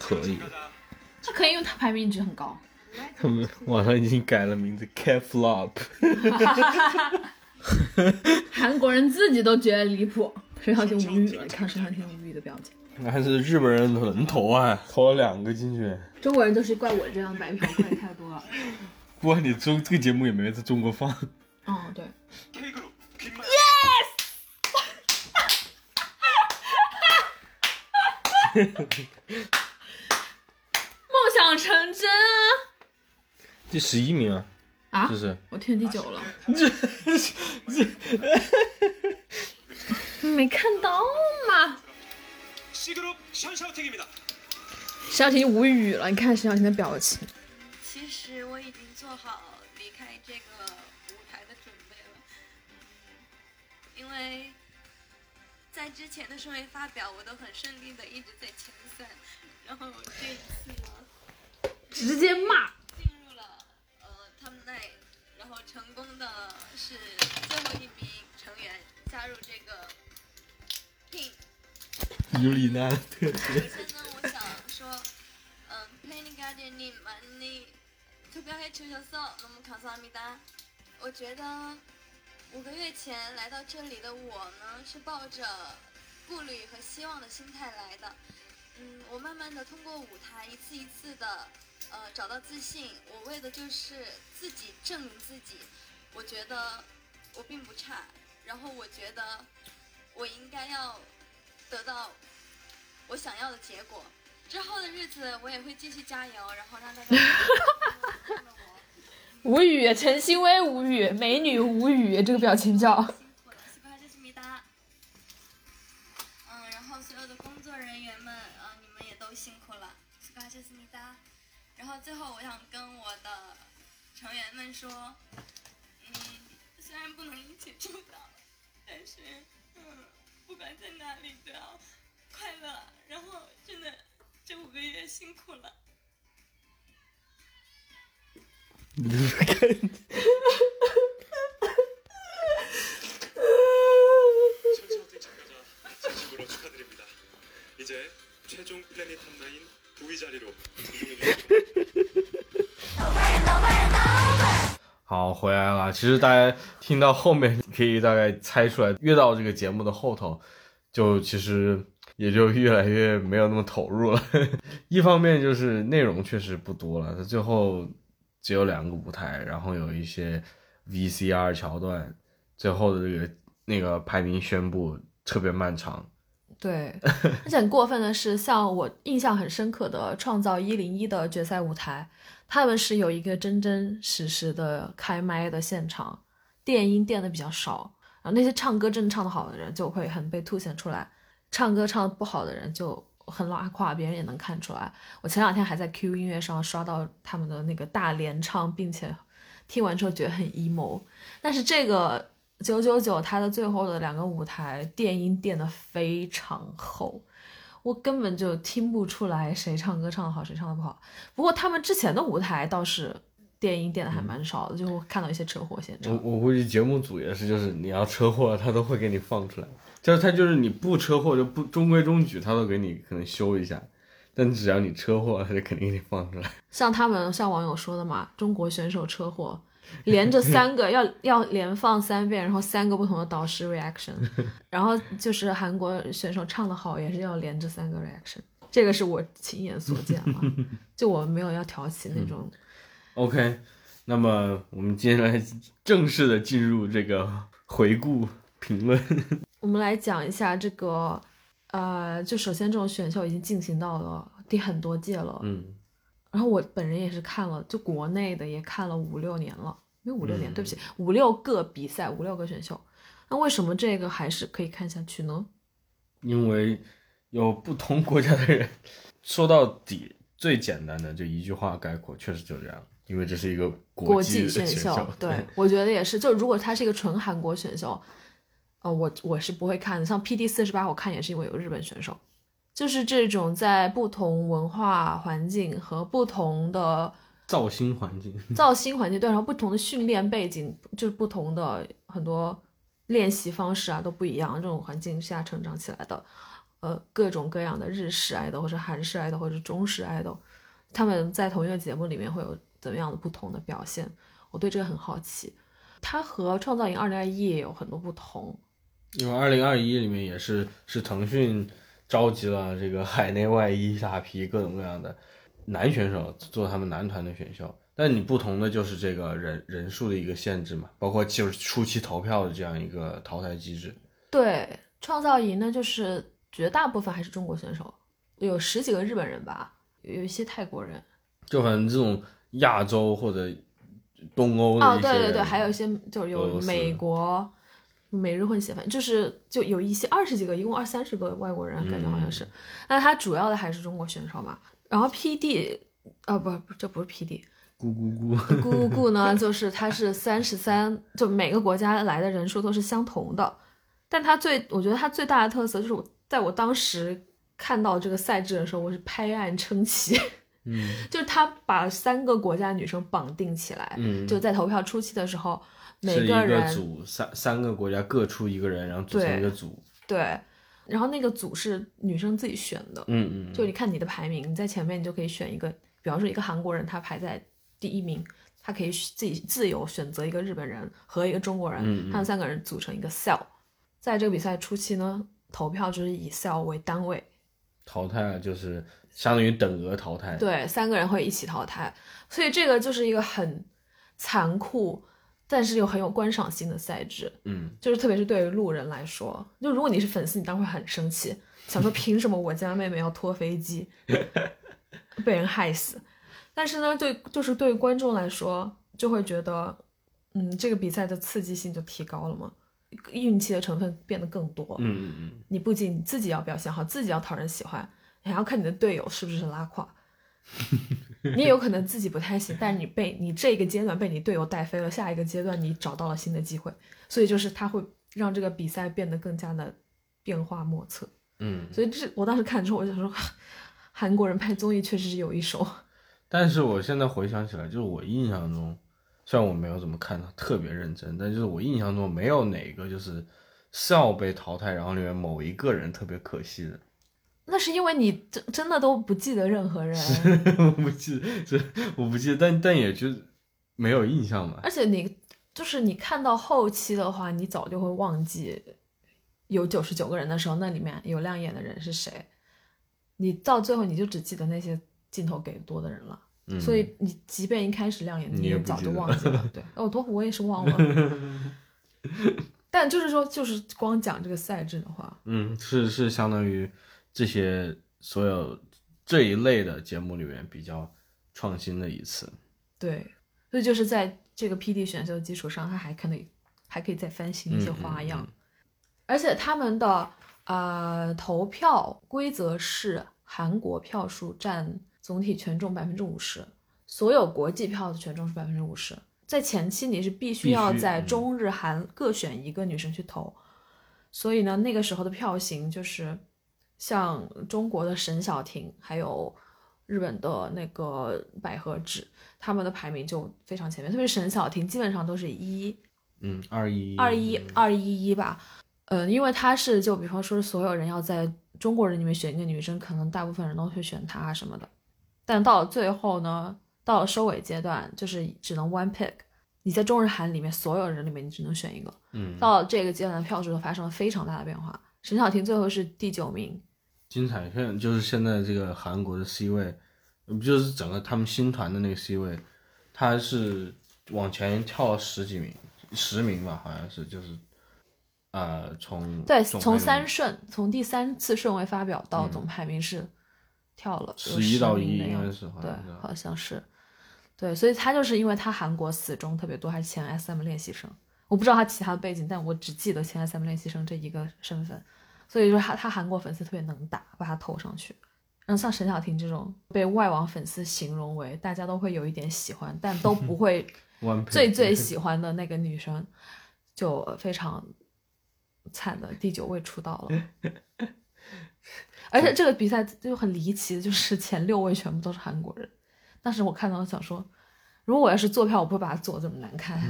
可以。他可以，因为他排名一直很高。他们网上已经改了名字，K Flop。韩国人自己都觉得离谱，非常挺无语了，看非常挺无语的表情。还是日本人能投啊，投了两个进去。中国人都是怪我这样白嫖怪太多了。不过你中这个节目也没在中国放。哦，对。Yes。成真第十一名啊啊？这是。我天第九了。这这。没看到吗？徐小婷无语了你看徐小婷的表情。其实我已经做好离开这个舞台的准备了。因为在之前的顺位发表我都很顺利的一直在前三然后这一次呢直接骂。进入了呃他们那然后成功的是最后一名成员加入这个 king 有礼了首先呢我想说嗯 playing garden in miami to 表演出角色龙卡萨米哒我觉得五个月前来到这里的我呢是抱着顾虑和希望的心态来的。嗯我慢慢的通过舞台一次一次的呃，找到自信。我为的就是自己证明自己。我觉得我并不差，然后我觉得我应该要得到我想要的结果。之后的日子我也会继续加油，然后让大家。无语，陈欣薇无语，美女无语，这个表情叫。最后我想跟我的成员们说，嗯，虽然不能一起出道，但是，嗯，不管在哪里都要快乐。然后真的这五个月辛苦了。 션샤오팅 참가자 진심으로 축하드립니다. 이제 최종 플래닛 탑9 9위 자리로 이동해 주십시오. 好，回来了。其实大家听到后面，可以大概猜出来，越到这个节目的后头，就其实也就越来越没有那么投入了。一方面就是内容确实不多了，它最后只有两个舞台，然后有一些 VCR 桥段，最后的这个那个排名宣布特别漫长。 对，而且很过分的是，像我印象很深刻的《创造一零一》的决赛舞台，他们是有一个真真实实的开麦的现场，电音电的比较少，然后那些唱歌真的唱的好的人就会很被凸显出来，唱歌唱的不好的人就很拉胯，别人也能看出来。我前两天还在 QQ 音乐上刷到他们的那个大连唱，并且听完之后觉得很 emo，但是这个。九九九，他的最后的两个舞台电音垫的非常厚，我根本就听不出来谁唱歌唱的好，谁唱的不好。不过他们之前的舞台倒是电音垫的还蛮少的，就会看到一些车祸现场。我我估计节目组也是，就是你要车祸，他都会给你放出来。就是他就是你不车祸就不中规中矩，他都给你可能修一下。但只要你车祸了，他就肯定给你放出来。像他们像网友说的嘛，中国选手车祸，连着三个要要连放三遍，然后三个不同的导师 reaction，然后就是韩国选手唱的好也是要连着三个 reaction，这个是我亲眼所见嘛，就我没有要挑起那种。OK，那么我们接下来正式的进入这个回顾评论。我们来讲一下这个，呃，就首先这种选秀已经进行到了第很多届了，嗯，然后我本人也是看了，就国内的也看了五六年了，没有五六年，嗯对不起，五六个比赛，五六个选秀。那为什么这个还是可以看下去呢？因为有不同国家的人，说到底最简单的就一句话概括，确实就这样。因为这是一个国际际选秀，对我觉得也是。就如果它是一个纯韩国选秀，呃，我我是不会看的。像 PD 四十八，我看也是因为有日本选手，就是这种在不同文化环境和不同的造星环境，造星环境，对，然后不同的训练背景，就是不同的很多练习方式啊都不一样。这种环境下成长起来的，呃，各种各样的日式爱豆，或者韩式爱豆，或者中式爱豆，他们在同一个节目里面会有怎么样的不同的表现？我对这个很好奇。它和《创造营二零二一》也有很多不同，因为二零二一里面也是是腾讯召集了这个海内外一大批各种各样的男选手做他们男团的选秀，但你不同的就是这个人人数的一个限制嘛，包括就是初期投票的这样一个淘汰机制。对，创造营呢，就是绝大部分还是中国选手，有十几个日本人吧，有一些泰国人。就反正这种亚洲或者东欧的哦，对对对，还有一些就是有美国、美日混血，反正就是就有一些二十几个，一共二三十个外国人，感觉好像是。那他主要的还是中国选手嘛。然后 PD，啊不不，这不是 PD，咕咕咕，咕咕咕呢，就是它是三十三，就每个国家来的人数都是相同的。但它最，我觉得它最大的特色就是我在我当时看到这个赛制的时候，我是拍案称奇。嗯 就是他把三个国家女生绑定起来，嗯，就在投票初期的时候，每是一个人组三三个国家各出一个人，然后组成一个组。对，然后那个组是女生自己选的，嗯嗯，就你看你的排名，你在前面你就可以选一个，比方说一个韩国人，他排在第一名，他可以自己自由选择一个日本人和一个中国人，嗯嗯他们三个人组成一个 cell。在这个比赛初期呢，投票就是以 cell 为单位，淘汰了就是相当于等额淘汰。对，三个人会一起淘汰，所以这个就是一个很残酷，但是又很有观赏性的赛制。嗯，就是特别是对于路人来说，就如果你是粉丝，你当然会很生气，想说凭什么我家妹妹要拖飞机，被人害死。但是呢，对就是对于观众来说，就会觉得，嗯，这个比赛的刺激性就提高了嘛，运气的成分变得更多。嗯嗯嗯，你不仅自己要表现好，自己要讨人喜欢，你还要看你的队友是不是拉胯。你也有可能自己不太行，但是你被你这个阶段被你队友带飞了，下一个阶段你找到了新的机会，所以就是他会让这个比赛变得更加的变化莫测。嗯，所以这我当时看之后，我就想说，韩国人拍综艺确实是有一手。但是我现在回想起来，就是我印象中，虽然我没有怎么看他特别认真，但就是我印象中没有哪个就是笑被淘汰，然后里面某一个人特别可惜的。那是因为你真真的都不记得任何人，我不记得，这我不记得，但但也就没有印象嘛。而且你就是你看到后期的话，你早就会忘记有九十九个人的时候，那里面有亮眼的人是谁。你到最后你就只记得那些镜头给多的人了，嗯，所以你即便一开始亮眼，你你也早就忘记了。对，哦，多我也是忘了。但就是说，就是光讲这个赛制的话，嗯，是是相当于这些所有这一类的节目里面比较创新的一次。对，所以就是在这个 PD 选秀的基础上，他还可能还可以再翻新一些嗯花样。嗯嗯而且他们的呃投票规则是韩国票数占总体权重百分之五十，所有国际票的权重是百分之五十。在前期你是必须要在中日韩各选一个女生去投，所以呢，那个时候的票型就是像中国的沈小婷，还有日本的那个百合子，他们的排名就非常前面，特别是沈小婷，基本上都是一嗯，二一二一二一一吧，嗯，因为他是就比方说所有人要在中国人里面选一个女生，可能大部分人都会选她什么的。但到了最后呢，到了收尾阶段，就是只能 one pick。你在中日韩里面所有人里面，你只能选一个。嗯，到这个阶段，票数就发生了非常大的变化。沈小婷最后是第九名，金彩炫就是现在这个韩国的 C 位，不就是整个他们新团的那个 C 位，他是往前跳了十几名，十名吧，好像是就是，呃，从对，从三顺，从第三次顺位发表到总排名是跳了十一到名1的样子应该是对，好像是，对，所以他就是因为他韩国死忠特别多，还是前 SM 练习生，我不知道他其他的背景，但我只记得前 SM 练习生这一个身份，所以说他他韩国粉丝特别能打，把他投上去。然后像沈小婷这种被外网粉丝形容为大家都会有一点喜欢，但都不会 最最喜欢的那个女生，就非常惨的第九位出道了。而且这个比赛就很离奇，就是前六位全部都是韩国人。当时我看到想说，如果我要是做票，我不会把它做这么难看。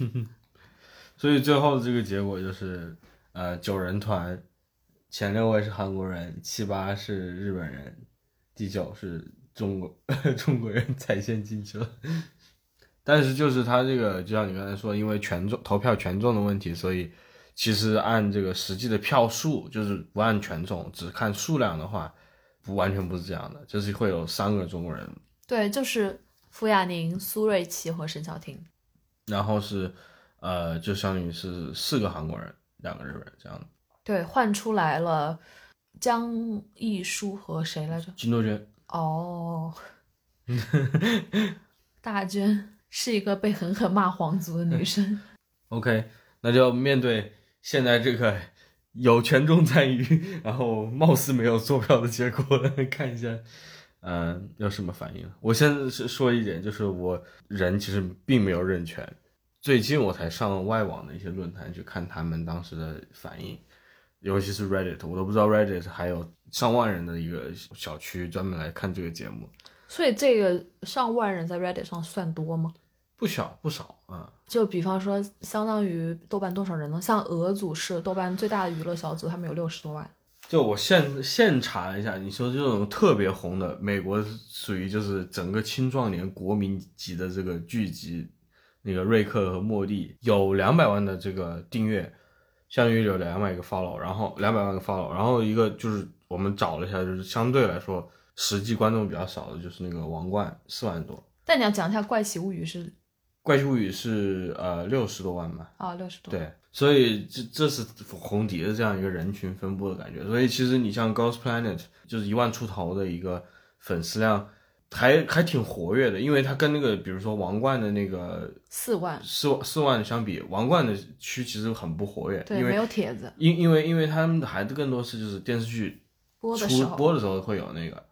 所以最后这个结果就是，呃，九人团前六位是韩国人，七八是日本人，第九是中国 中国人踩线进去了。但是就是他这个，就像你刚才说，因为权重投票权重的问题，所以其实按这个实际的票数，就是不按权重，只看数量的话，不完全不是这样的，就是会有三个中国人，对，就是傅亚宁、苏瑞奇和沈小婷。然后是呃，就相当于是四个韩国人，两个日本人这样的。对，换出来了江一书和谁来着？金多 娟，哦，大娟是一个被狠狠骂皇族的女生。OK，那就面对现在这个有权重参与，然后貌似没有坐票的结果，看一下，嗯、有什么反应？我先是说一点，就是我人其实并没有认全，最近我才上外网的一些论坛去看他们当时的反应，尤其是 Reddit，我都不知道 Reddit 还有上万人的一个小区专门来看这个节目，所以这个上万人在 Reddit 上算多吗？不小不少啊。就比方说，相当于豆瓣多少人呢？像俄组是豆瓣最大的娱乐小组，他们有六十多万。就我现现查了一下，你说这种特别红的，美国属于就是整个青壮年国民级的这个剧集，那个瑞克和莫蒂有两百万的这个订阅，相当于有两百个 follow，然后两百万个 follow，然后一个就是我们找了一下，就是相对来说实际观众比较少的，就是那个王冠四万多，但你要讲一下《怪奇物语》是怪奇物语是呃六十多万吧，啊六十多，，对，所以这这是红迪的这样一个人群分布的感觉。所以其实你像 Ghost Planet 就是一万出头的一个粉丝量，还还挺活跃的，因为它跟那个比如说王冠的那个四万，四万四万相比，王冠的区其实很不活跃，对，因为没有帖子因因为因为他们的孩子更多是就是电视剧出播的时候，播的时候会有那个，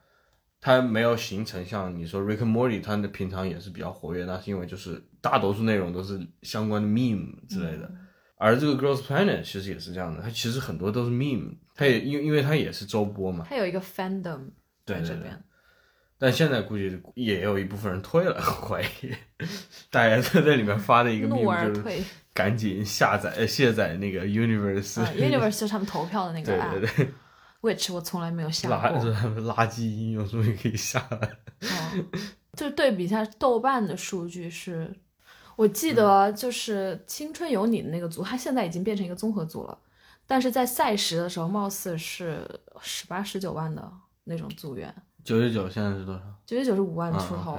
它没有形成像你说 Rick and Morty，它的平常也是比较活跃，那是因为就是大多数内容都是相关的 meme 之类的。嗯而这个 Girls Planet 其实也是这样的，它其实很多都是 meme，它也因因为它也是周播嘛，它有一个 fandom 对对对在这边。但现在估计也有一部分人退了，怀疑大家都在里面发的一个怒 meme 就退赶紧下载呃卸载那个 Universe，、啊，Universe 就是他们投票的那个对 app，对对，which 我从来没有下过。垃圾应用终于可以下来。哦，就对比一下豆瓣的数据是，我记嗯得就是《青春有你》的那个组，它现在已经变成一个综合组了，但是在赛时的时候，貌似是十八、十九万的那种组员，九十九现在是多少？九十九是五万啊出头。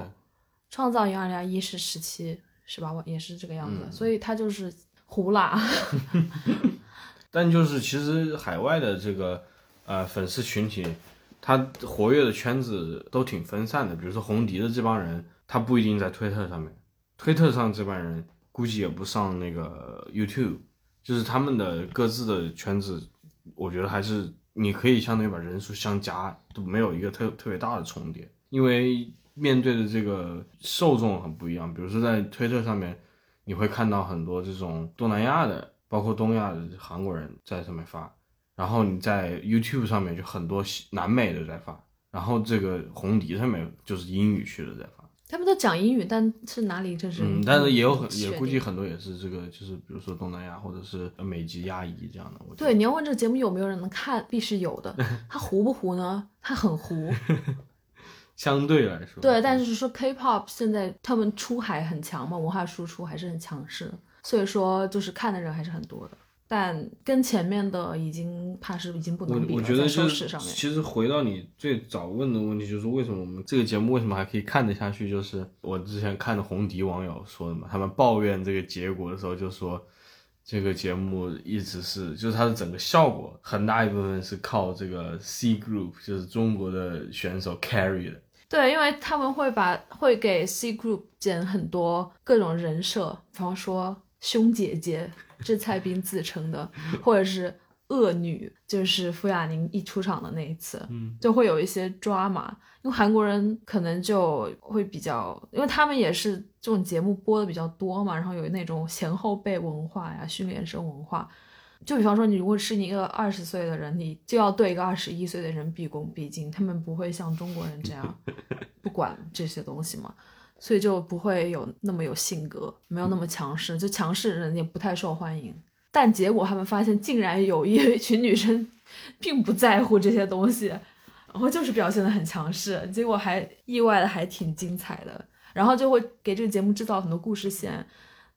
创造营二零二一是十七、十八万，也是这个样子，嗯。所以它就是胡啦。但就是其实海外的这个呃粉丝群体，他活跃的圈子都挺分散的。比如说红迪的这帮人，他不一定在推特上面，推特上这帮人估计也不上那个 YouTube，就是他们的各自的圈子，我觉得还是你可以相当于把人数相加，都没有一个特特别大的重叠，因为面对的这个受众很不一样。比如说在推特上面，你会看到很多这种东南亚的，包括东亚的韩国人在上面发，然后你在 YouTube 上面就很多南美的在发，然后这个红迪上面就是英语区的在发。他们都讲英语，但是哪里这是？嗯，但是也有很也估计很多也是这个，就是比如说东南亚或者是美籍亚裔这样的。我对，你要问这个节目有没有人能看，必是有的。它糊不糊呢？它很糊。相对来说，对，但是说 K-pop 现在他们出海很强嘛，文化输出还是很强势的，所以说就是看的人还是很多的。但跟前面的已经怕是已经不能比了，我我觉得就是。其实回到你最早问的问题，就是为什么我们这个节目为什么还可以看得下去？就是我之前看的红迪网友说的嘛，他们抱怨这个结果的时候就说，这个节目一直是就是它的整个效果很大一部分是靠这个 C Group，就是中国的选手 carry 的。对，因为他们会把会给 C Group 剪很多各种人设，比方说凶姐姐，这蔡斌自称的，或者是恶女，就是傅亚宁一出场的那一次，嗯，就会有一些抓马。因为韩国人可能就会比较，因为他们也是这种节目播的比较多嘛，然后有那种前后辈文化呀、训练生文化。就比方说，你如果是一个二十岁的人，你就要对一个二十一岁的人毕恭毕敬，他们不会像中国人这样 不管这些东西嘛，所以就不会有那么有性格，没有那么强势，就强势的人也不太受欢迎。但结果他们发现，竟然有一 群女生并不在乎这些东西，然后就是表现的很强势，结果还意外的还挺精彩的，然后就会给这个节目制造很多故事线。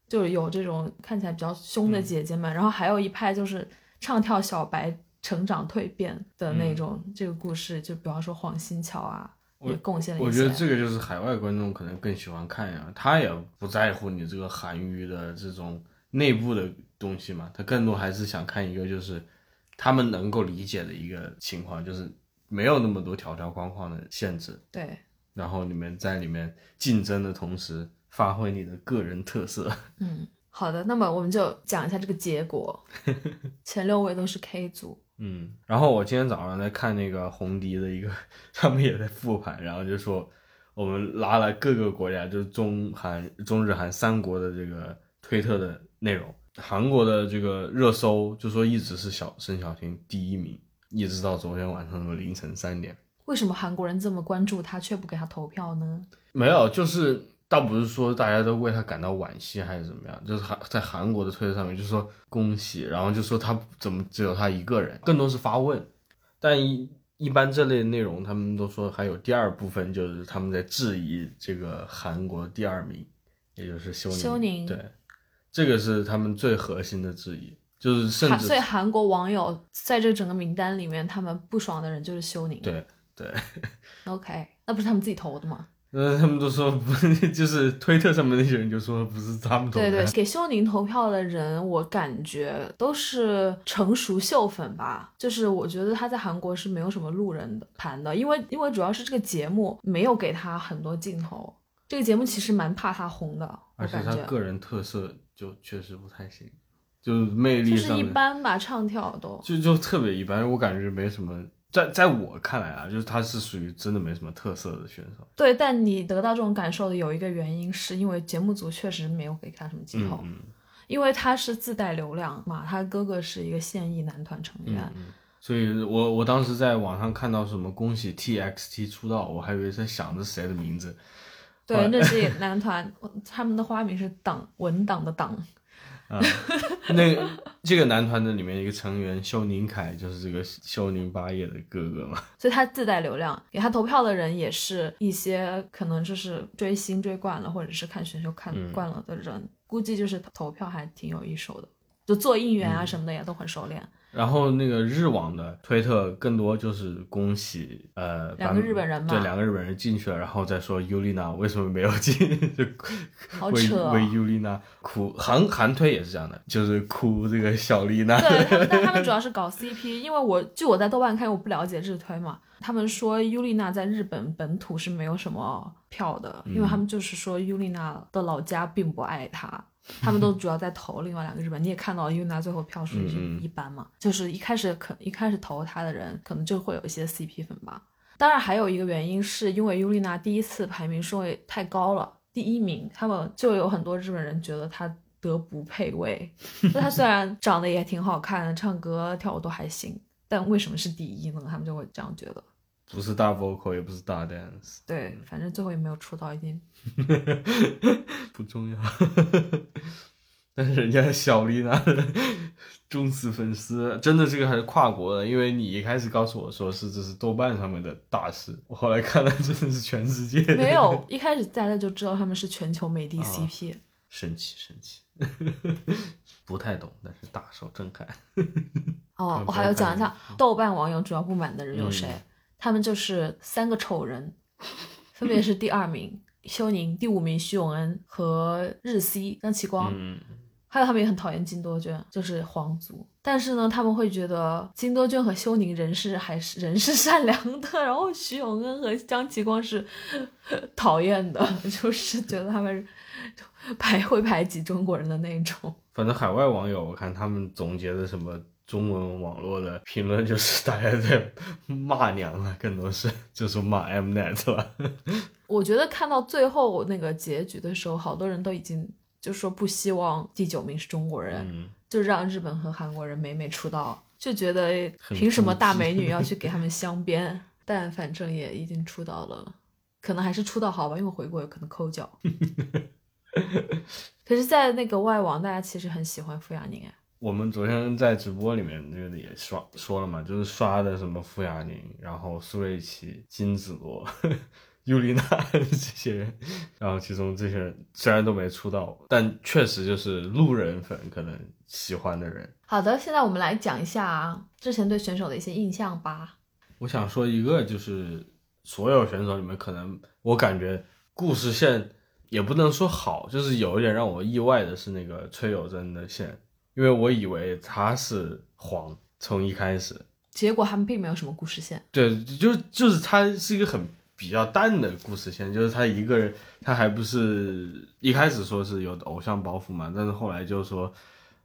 就有这种看起来比较凶的姐姐们，然后还有一派就是唱跳小白成长蜕变的那种、这个故事，就比方说黄新桥啊，也贡献了一些。我觉得这个就是海外观众可能更喜欢看呀，他也不在乎你这个韩娱的这种内部的东西嘛，他更多还是想看一个就是他们能够理解的一个情况，就是没有那么多条条框框的限制，对，然后你们在里面竞争的同时，发挥你的个人特色。嗯，好的，那么我们就讲一下这个结果，前六位都是 K 组，嗯，然后我今天早上在看那个红迪的一个，他们也在复盘，然后就说我们拉了各个国家，就是中韩、中日韩三国的这个推特的内容，韩国的这个热搜就说一直是小申小婷第一名，一直到昨天晚上的凌晨三点。为什么韩国人这么关注他，却不给他投票呢？没有，就是倒不是说大家都为他感到惋惜还是怎么样，就是韩在韩国的推特上面就说恭喜，然后就说他怎么只有他一个人，更多是发问。但一一般这类内容，他们都说还有第二部分，就是他们在质疑这个韩国第二名，也就是修宁。修宁对，这个是他们最核心的质疑，就是甚至所以韩国网友在这整个名单里面，他们不爽的人就是修宁。对对。OK，那不是他们自己投的吗？呃，他们都说不，就是推特上面那些人就说不是他们投的。对对，给修宁投票的人，我感觉都是成熟秀粉吧。就是我觉得他在韩国是没有什么路人的盘的，因为因为主要是这个节目没有给他很多镜头。这个节目其实蛮怕他红的，我而且他个人特色就确实不太行，就是魅力就是一般吧，唱跳都。就就特别一般，我感觉没什么。在在我看来啊，就是他是属于真的没什么特色的选手。对，但你得到这种感受的有一个原因，是因为节目组确实没有给他什么镜头，嗯因为他是自带流量嘛，他哥哥是一个现役男团成员，嗯，所以我我当时在网上看到什么恭喜 TXT 出道，我还以为在想着谁的名字。对，那是男团，他们的花名是党文党的党。啊，那个这个男团的里面一个成员修宁凯就是这个修宁八叶的哥哥嘛。所以他自带流量，给他投票的人也是一些可能就是追星追惯了，或者是看选秀看嗯惯了的人，估计就是投票还挺有一手的，就做应援嗯啊什么的也都很熟练。然后那个日网的推特更多就是恭喜呃两个日本人嘛对两个日本人进去了，然后再说尤丽娜为什么没有进，就为好扯哦为尤丽娜哭。韩韩推也是这样的，就是哭这个小丽娜。对，但他们主要是搞 CP，因为我据我在豆瓣看，我不了解日推嘛，他们说尤丽娜在日本本土是没有什么票的，因为他们就是说尤丽娜的老家并不爱她。他们都主要在投另外两个日本，你也看到了尤丽娜最后票数就嗯嗯一般嘛，就是一开始可一开始投她的人，可能就会有一些 CP 粉吧。当然还有一个原因是因为尤丽娜第一次排名顺位太高了，第一名，他们就有很多日本人觉得她德不配位。就她虽然长得也挺好看的，唱歌跳舞都还行，但为什么是第一呢？他们就会这样觉得。不是大 vocal，也不是大 dance，对，反正最后也没有出道，已经 不重要。但是人家小丽娜的忠实粉丝，真的这个还是跨国的，因为你一开始告诉我说是这是豆瓣上面的大事，我后来看了真的是全世界没有 一开始大家就知道他们是全球美的啊 CP。神奇神奇，不太懂，但是大受震撼。嗯，哦 我还要讲一下豆瓣网友主要不满的人有谁？嗯他们就是三个丑人，分别是第二名修宁、第五名徐永恩和日 C 张启光。嗯，还有他们也很讨厌金多娟，就是皇族。但是呢，他们会觉得金多娟和修宁人是还是人是善良的，然后徐永恩和张启光是 讨厌的，就是觉得他们排会排挤中国人的那种。反正海外网友我看他们总结的什么中文网络的评论，就是大家在骂娘了，更多是就是骂 Mnet 了。我觉得看到最后那个结局的时候，好多人都已经就说不希望第九名是中国人，嗯，就让日本和韩国人美美出道，就觉得很凭什么大美女要去给他们镶边？但反正也已经出道了，可能还是出道好吧，因为回国有可能抠脚。可是，在那个外网，大家其实很喜欢傅雅宁哎。我们昨天在直播里面那个也刷说了嘛，就是刷的什么傅亚宁，然后苏瑞奇、金子罗、尤丽娜 这些人，然后其中这些人虽然都没出道，但确实就是路人粉可能喜欢的人。好的，现在我们来讲一下之前对选手的一些印象吧。我想说一个，就是所有选手里面，可能我感觉故事线也不能说好，就是有一点让我意外的是那个崔有贞的线，因为我以为他是黄，从一开始，结果他们并没有什么故事线。对，就就是他是一个很比较淡的故事线，就是他一个人，他还不是一开始说是有偶像包袱嘛，但是后来就说，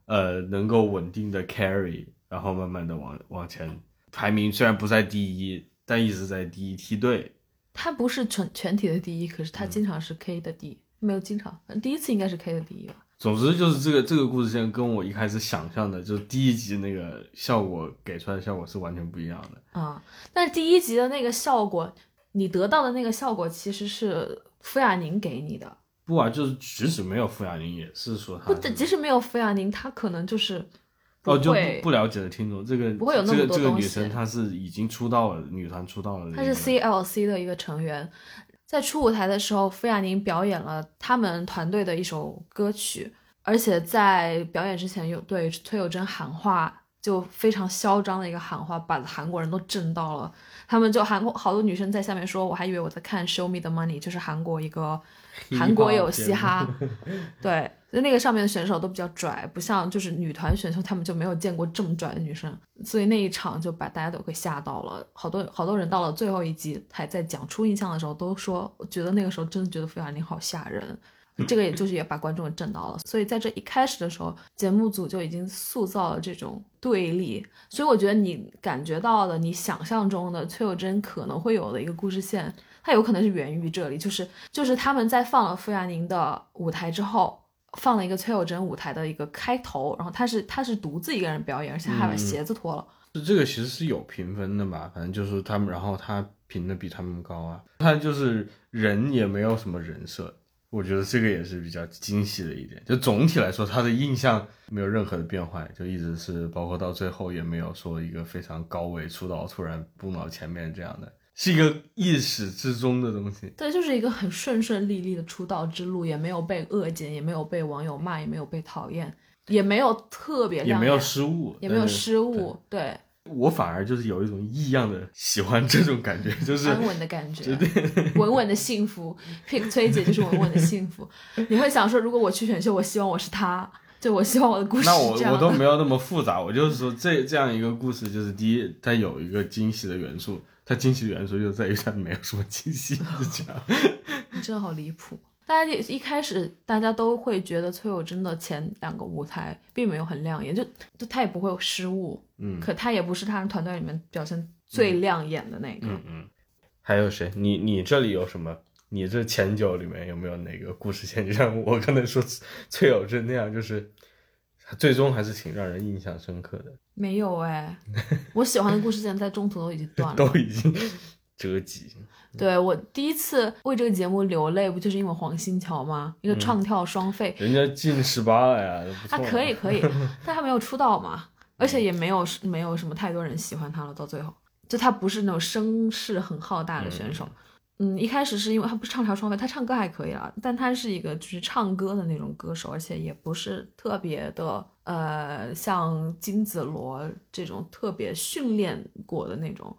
呃，能够稳定的 carry，然后慢慢的往往前，排名虽然不在第一，但一直在第一梯队。他不是全全体的第一，可是他经常是 K 的第一，没有经常，第一次应该是 K 的第一吧。总之就是这个这个故事线跟我一开始想象的，就是第一集那个效果给出来的效果是完全不一样的。啊、但是第一集的那个效果，你得到的那个效果其实是傅亚宁给你的，不啊，就是即使没有傅亚宁，也是说他不，是即使没有傅亚宁，他可能就是哦，就不不了解的听众，这个不会有那么这个多东西这个女生她是已经出道了，女团出道了的一个，他是 CLC 的一个成员。在初舞台的时候，傅亚宁表演了他们团队的一首歌曲，而且在表演之前有对崔有贞喊话，就非常嚣张的一个喊话，把韩国人都震到了。他们就韩国好多女生在下面说，我还以为我在看《Show Me the Money》，就是韩国一个韩国有嘻哈，对，就那个上面的选手都比较拽，不像就是女团选手，他们就没有见过这么拽的女生，所以那一场就把大家都给吓到了。好多好多人到了最后一集还在讲初印象的时候，都说我觉得那个时候真的觉得傅亚宁好吓人。这个也就是也把观众震到了，所以在这一开始的时候，节目组就已经塑造了这种对立，所以我觉得你感觉到的，你想象中的崔有贞可能会有的一个故事线，它有可能是源于这里，就是就是他们在放了傅亚宁的舞台之后，放了一个崔有贞舞台的一个开头，然后他是他是独自一个人表演，而且还把嗯鞋子脱了。就这个其实是有评分的吧，反正就是他们，然后他评的比他们高啊，他就是人也没有什么人设，我觉得这个也是比较惊喜的一点。就总体来说，他的印象没有任何的变化，就一直是，包括到最后也没有说一个非常高位出道突然蹦到前面这样的，是一个意始之中的东西。对，就是一个很顺顺利利的出道之路，也没有被恶剪，也没有被网友骂，也没有被讨厌，也没有特别也没有失误，也没有失误，对，我反而就是有一种异样的喜欢这种感觉，就是安稳的感觉，稳稳的幸福。pick 崔姐就是稳稳的幸福。你会想说，如果我去选秀，我希望我是她，对我希望我的故事那我我都没有那么复杂，我就是说这这样一个故事，就是第一，它有一个惊喜的元素，它惊喜的元素就在于它没有什么惊喜，是这样。你真的好离谱。大家一开始大家都会觉得崔有贞的前两个舞台并没有很亮眼，就就他也不会有失误，嗯可他也不是他们团队里面表现最亮眼的那个。嗯嗯。还有谁？你你这里有什么？你这前九里面有没有哪个故事线？就像我刚才说崔有贞那样，就是最终还是挺让人印象深刻的，没有哎，我喜欢的故事线在中途都已经断了。都已经折戟。对我第一次为这个节目流泪，不就是因为黄新桥吗？一个唱跳双废，人家进十八了呀。他可以可以，但他没有出道嘛，而且也没有没有什么太多人喜欢他了。到最后，就他不是那种声势很浩大的选手。嗯，一开始是因为他不是唱跳双飞，他唱歌还可以啊，但他是一个就是唱歌的那种歌手，而且也不是特别的呃像金子罗这种特别训练过的那种，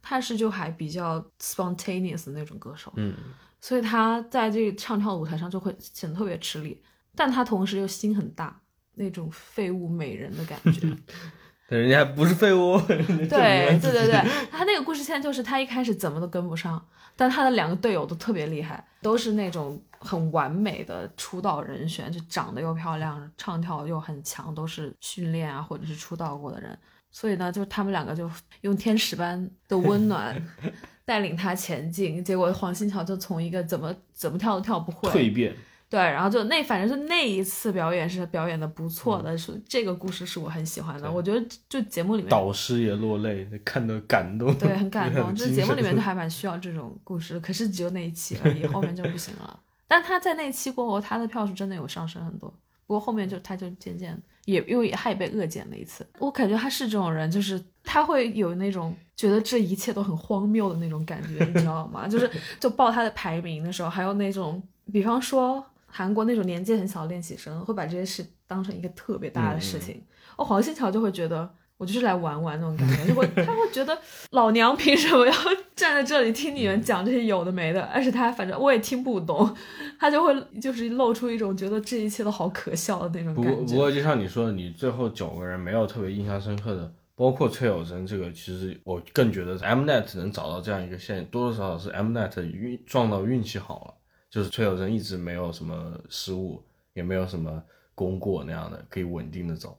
他是就还比较 spontaneous 的那种歌手，嗯，所以他在这个唱跳舞台上就会显得特别吃力，但他同时又心很大，那种废物美人的感觉。但人家还不是废物，对对对对，他那个故事线就是他一开始怎么都跟不上，但他的两个队友都特别厉害，都是那种很完美的出道人选，就长得又漂亮，唱跳又很强，都是训练啊或者是出道过的人，所以呢，就他们两个就用天使般的温暖 带领他前进，结果黄新桥就从一个怎么怎么跳都跳不会，蜕变。对，然后就那反正就那一次表演是表演的不错的，是这个故事是我很喜欢的。我觉得就节目里面导师也落泪，看得感动，对，很感动。这节目里面就还蛮需要这种故事，可是只有那一期而已，后面就不行了。但他在那一期过后，他的票数真的有上升很多。不过后面就他就渐渐也因为他也被恶减了一次。我感觉他是这种人，就是他会有那种觉得这一切都很荒谬的那种感觉，你知道吗？就是就报他的排名的时候，还有那种比方说。韩国那种年纪很小的练习生会把这些事当成一个特别大的事情，哦，黄信桥就会觉得我就是来玩玩那种感觉，就会他会觉得老娘凭什么要站在这里听你们讲这些有的没的，而且他反正我也听不懂，他就会就是露出一种觉得这一切都好可笑的那种感觉。不过不过就像你说的，你最后九个人没有特别印象深刻的，包括崔有贞这个，其实我更觉得 Mnet 能找到这样一个线，多多少少是 Mnet 运撞到运气好了。就是崔有贞一直没有什么失误，也没有什么功过那样的，可以稳定的走。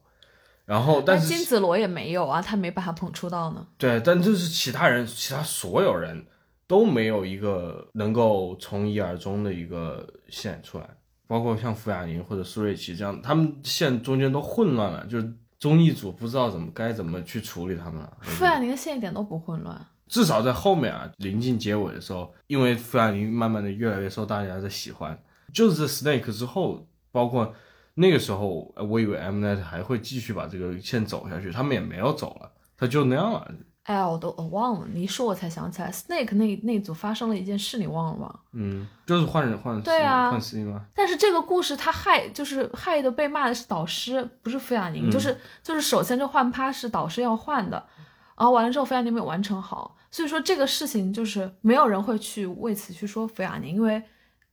然后，但是金子罗也没有啊，他没把他捧出道呢。对，但就是其他人，其他所有人都没有一个能够从一而终的一个线出来，包括像傅亚宁或者苏瑞琪这样，他们线中间都混乱了，就是综艺组不知道怎么该怎么去处理他们了。傅亚宁的线一点都不混乱。至少在后面啊，临近结尾的时候，因为傅亚宁慢慢的越来越受大家的喜欢，就是在 Snake 之后，包括那个时候，我以为 Mnet 还会继续把这个线走下去，他们也没有走了，他就那样了。哎呀，我都我忘了，你一说我才想起来，Snake 那那组发生了一件事，你忘了吗？嗯，就是换人换对啊换 C 吗？但是这个故事他害就是害的被骂的是导师，不是傅亚宁，就是就是首先这换趴是导师要换的。然后完了之后，傅亚宁没有完成好，所以说这个事情就是没有人会去为此去说傅亚宁，因为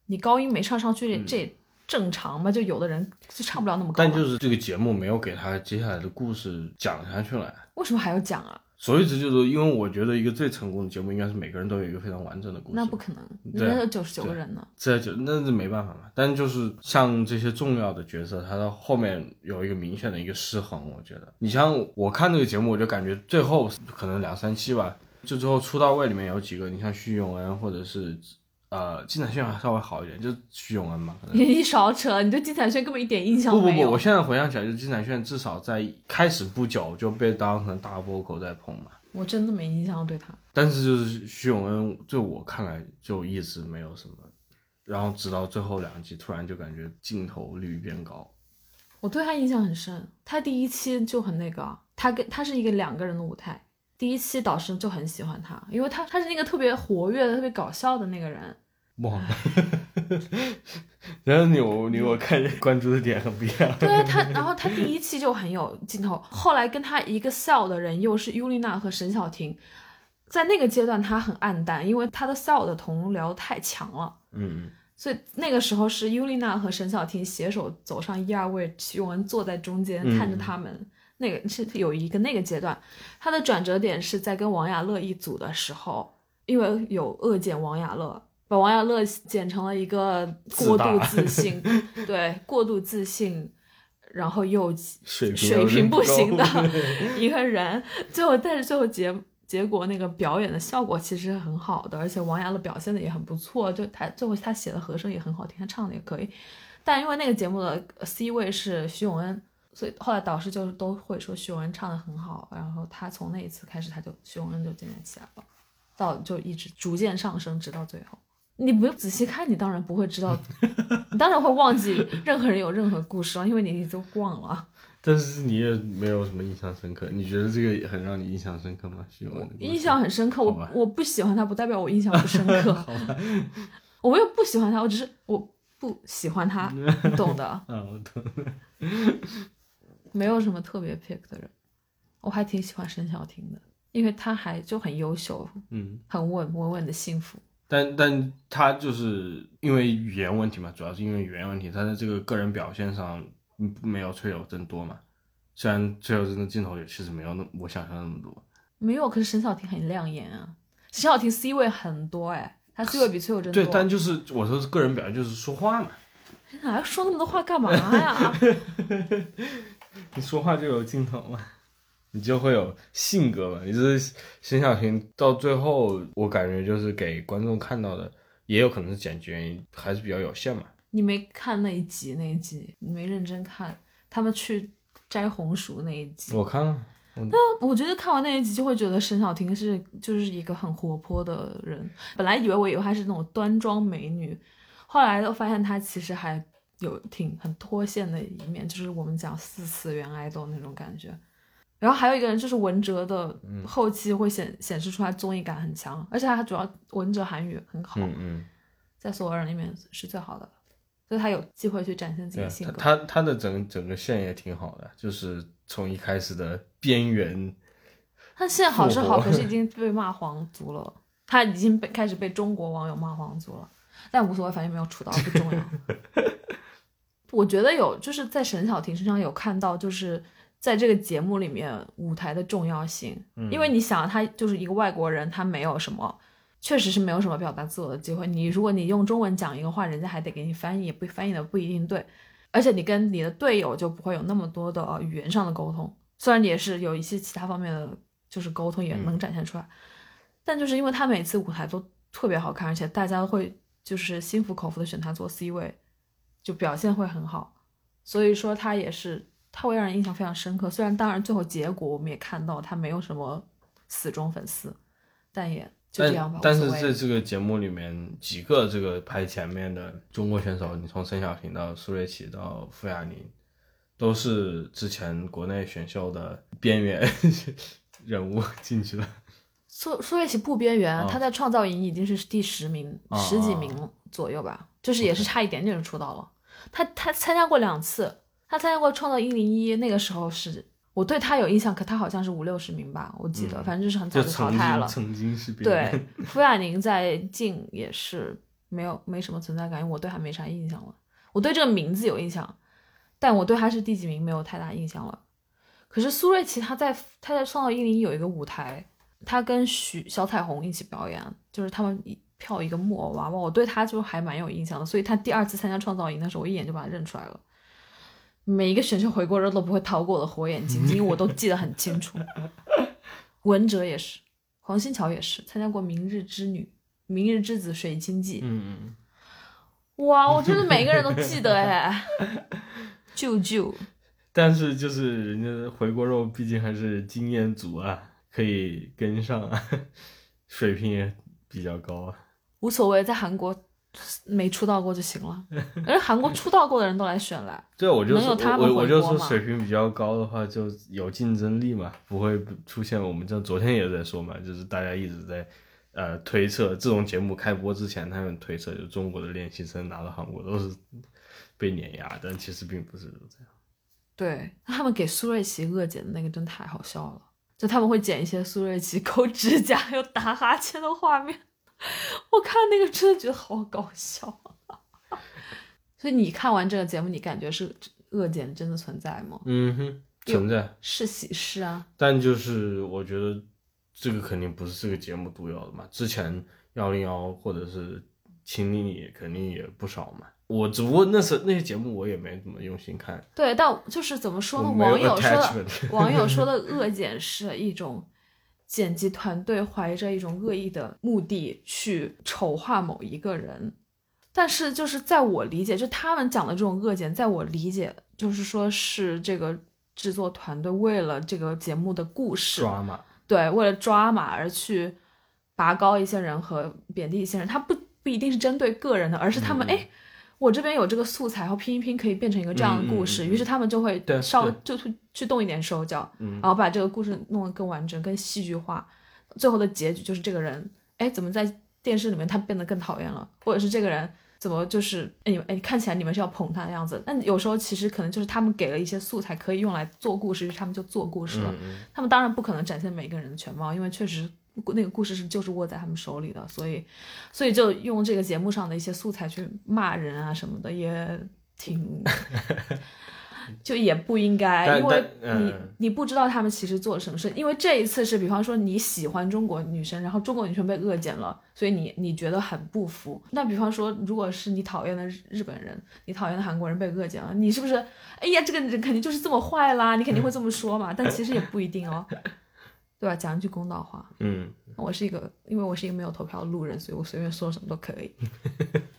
你高音没唱上去，这正常嘛？就有的人就唱不了那么高。但就是这个节目没有给他接下来的故事讲下去了。为什么还要讲啊？所以这就是因为我觉得一个最成功的节目应该是每个人都有一个非常完整的故事。那不可能，那有九十九个人呢。这就那是没办法嘛。但就是像这些重要的角色，他到后面有一个明显的一个失衡。我觉得，你像我看这个节目，我就感觉最后可能两三期吧，就最后出道位里面有几个，你像徐永恩或者是。呃，金彩炫还稍微好一点，就是徐永恩嘛。你少扯，你对金彩炫根本一点印象没有。不不不，我现在回想起来，就金彩炫至少在开始不久就被当成大波口在捧嘛。我真的没印象对他。但是就是徐永恩，对我看来就一直没有什么，然后直到最后两集，突然就感觉镜头率变高。我对他印象很深，他第一期就很那个，他跟他是一个两个人的舞台，第一期导师就很喜欢他，因为他他是那个特别活跃的、特别搞笑的那个人。忘了，然后你我你我看关注的点很不一样。对啊，他然后他第一期就很有镜头，后来跟他一个 cell 的人又是尤丽娜和沈小婷，在那个阶段他很暗淡，因为他的 cell 的同僚太强了。嗯，所以那个时候是尤丽娜和沈小婷携手走上一二位，徐永恩坐在中间看着他们。那个是有一个那个阶段，他的转折点是在跟王雅乐一组的时候，因为有恶剪王雅乐。把王亚乐剪成了一个过度自信，对，过度自信，然后又水水平不行的 一个人。最后，但是最后结结果那个表演的效果其实很好的，而且王亚乐表现的也很不错。就他最后他写的和声也很好听，他唱的也可以。但因为那个节目的 C 位是徐永恩，所以后来导师就都会说徐永恩唱的很好。然后他从那一次开始，他就徐永恩就渐渐起来了。到就一直逐渐上升，直到最后。你不用仔细看，你当然不会知道，你当然会忘记任何人有任何故事了，因为你都忘了。但是你也没有什么印象深刻，你觉得这个很让你印象深刻吗？徐文的故事印象很深刻，我我不喜欢他，不代表我印象不深刻。我没有不喜欢他，我只是我不喜欢他，你懂的。啊，我懂。没有什么特别 pick 的人，我还挺喜欢沈小婷的，因为她还就很优秀，嗯，很稳稳稳的幸福。但但她就是因为语言问题嘛，主要是因为语言问题，她在这个个人表现上嗯没有崔有贞多嘛。虽然崔有贞的镜头也其实没有那我想象那么多，没有，可是沈小婷很亮眼啊，沈小婷 C 位很多哎，她 C 位比崔有贞多。对，但就是我说是个人表现就是说话嘛，哎，说那么多话干嘛呀？你说话就有镜头嘛，你就会有性格嘛。你这是沈晓婷到最后，我感觉就是给观众看到的，也有可能是剪辑原因，还是比较有限嘛。你没看那一集，那一集你没认真看，他们去摘红薯那一集。我看了，那我觉得看完那一集就会觉得沈小婷是就是一个很活泼的人。本来以为我以为她是那种端庄美女，后来都发现她其实还有挺很脱线的一面，就是我们讲四次元爱豆那种感觉。然后还有一个人就是文哲的后期会显显示出来综艺感很强，而且他主要文哲韩语很好，嗯嗯，在所有人里面是最好的，所以他有机会去展现自己的性格。他他他的整整个线也挺好的，就是从一开始的边缘，他现在好是好，可是已经被骂皇族了。他已经被开始被中国网友骂皇族了，但无所谓，反正没有出道，不重要。我觉得有，就是在沈小婷身上有看到，就是在这个节目里面舞台的重要性。嗯因为你想，他就是一个外国人，他没有什么，确实是没有什么表达自我的机会。你如果你用中文讲一个话，人家还得给你翻译，不翻译的不一定对。而且你跟你的队友就不会有那么多的呃语言上的沟通，虽然也是有一些其他方面的就是沟通也能展现出来，但就是因为他每次舞台都特别好看，而且大家会就是心服口服的选他做 C 位，就表现会很好，所以说他也是他会让人印象非常深刻。虽然当然最后结果我们也看到他没有什么死忠粉丝，但也就这样吧但。但是在这个节目里面，几个这个排前面的中国选手，你从沈晓婷到苏瑞奇到傅亚宁，都是之前国内选秀的边缘 人物 进去了。苏苏瑞琪不边缘，啊他在创造营已经是第十名、啊十几名左右吧，就是也是差一点点就出道了。他他参加过两次，他参加过创造一零一，那个时候是我对他有印象，可他好像是五六十名吧，我记得，嗯反正就是很早就就淘汰了。曾经是边对缘，，傅亚宁在晋也是没有没什么存在感，因为我对他没啥印象了。我对这个名字有印象，但我对他是第几名没有太大印象了。可是苏瑞琪他在他在创造一零一有一个舞台，他跟许小彩虹一起表演，就是他们一跳一个木偶娃娃，我对他就还蛮有印象的。所以他第二次参加创造营的时候，我一眼就把他认出来了。每一个选秀回锅肉都不会逃过我的火眼金睛，因为我都记得很清楚。文哲也是，黄新桥也是参加过《明日之女》《明日之子》《水晶记》嗯嗯，哇，我真的每个人都记得哎，舅舅，但是就是人家回锅肉毕竟还是经验足啊，可以跟上啊，水平也比较高啊。无所谓，在韩国没出道过就行了，而韩国出道过的人都来选了，对，我就说能有他们我我就说水平比较高的话，就有竞争力嘛，不会出现我们这昨天也在说嘛，就是大家一直在呃推测，这种节目开播之前，他们推测就中国的练习生拿到韩国都是被碾压，但其实并不是这样。对，他们给苏瑞琪恶剪的那个真太好笑了，就他们会剪一些苏瑞琪 抠指甲又打哈欠的画面，我看那个真的觉得好搞笑。所以你看完这个节目，你感觉是恶剪真的存在吗？嗯哼，存在，是喜事啊，但就是我觉得这个肯定不是这个节目独有的嘛，之前幺零幺或者是秦岭里肯定也不少嘛。我只不过那是那些节目我也没怎么用心看，对，但就是怎么说呢？网友说的网友说的恶剪是一种剪辑团队怀着一种恶意的目的去丑化某一个人，但是就是在我理解，就他们讲的这种恶剪，在我理解就是说是这个制作团队为了这个节目的故事，抓马。对，为了抓马而去拔高一些人和贬低一些人，他不不一定是针对个人的，而是他们嗯哎。我这边有这个素材，然后拼一拼可以变成一个这样的故事，嗯嗯嗯。于是他们就会稍微就去去动一点手脚，嗯。然后把这个故事弄得更完整、更戏剧化。最后的结局就是这个人，哎，怎么在电视里面他变得更讨厌了，或者是这个人怎么就是哎你们哎看起来你们是要捧他的样子，但有时候其实可能就是他们给了一些素材可以用来做故事，于是他们就做故事了。他们当然不可能展现每个人的全貌，因为确实那个故事是就是握在他们手里的，所以所以就用这个节目上的一些素材去骂人啊什么的，也挺 就也不应该，因为你、你不知道他们其实做了什么事，因为这一次是比方说你喜欢中国女生，然后中国女生被恶剪了，所以你你觉得很不服。那比方说，如果是你讨厌的日日本人，你讨厌的韩国人被恶剪了，你是不是？哎呀，这个人肯定就是这么坏啦，你肯定会这么说嘛。但其实也不一定哦，对吧？讲一句公道话，嗯，我是一个，因为我是一个没有投票的路人，所以我随便说什么都可以。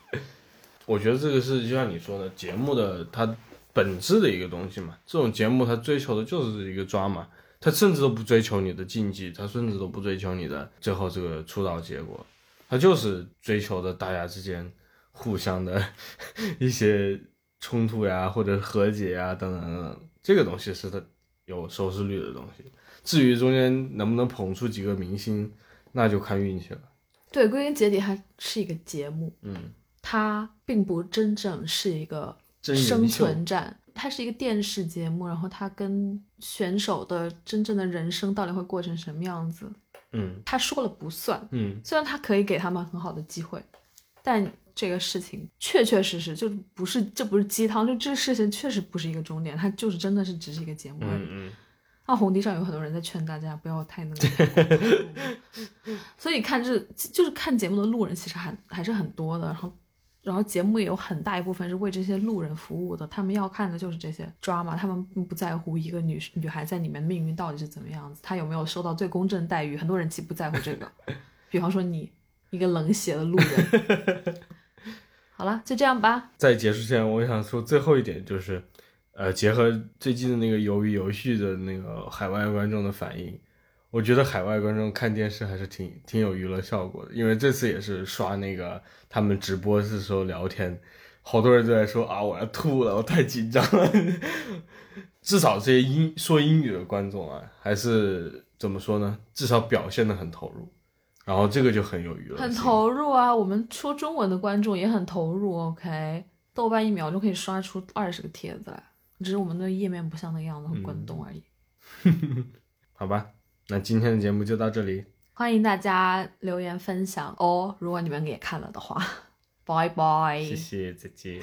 我觉得这个是就像你说的，节目的它本质的一个东西嘛。这种节目它追求的就是一个抓嘛，它甚至都不追求你的竞技，它甚至都不追求你的最后这个出道结果，它就是追求的大家之间互相的 一些冲突呀，或者和解呀，等等等等。这个东西是它有收视率的东西。至于中间能不能捧出几个明星，那就看运气了。对，归根结底还是一个节目，嗯，它并不真正是一个生存战，它是一个电视节目，然后它跟选手的真正的人生到底会过成什么样子，嗯他说了不算。嗯虽然他可以给他们很好的机会，但这个事情确确实实就不是，这不是鸡汤，就这个事情确实不是一个终点，它就是真的是只是一个节目而已。嗯嗯。啊，红地上有很多人在劝大家不要太那个，所以看这就是看节目的路人其实还还是很多的，然后然后节目也有很大一部分是为这些路人服务的，他们要看的就是这些 drama，他们并不在乎一个女女孩在里面命运到底是怎么样子，她有没有受到最公正的待遇，很多人其实不在乎这个，比方说你一个冷血的路人。好了，就这样吧。在结束前，我想说最后一点就是，呃，结合最近的那个鱿鱼游戏的那个海外观众的反应，我觉得海外观众看电视还是挺挺有娱乐效果的。因为这次也是刷那个他们直播的时候聊天，好多人都在说啊，我要吐了，我太紧张了。至少这些英说英语的观众啊，还是怎么说呢？至少表现的很投入，然后这个就很有娱乐，很投入啊！我们说中文的观众也很投入。OK，豆瓣一秒钟可以刷出二十个帖子来，只是我们的页面不像那样子滚动而已。好吧，那今天的节目就到这里，欢迎大家留言分享哦。如果你们也看了的话，拜拜，谢谢，再见。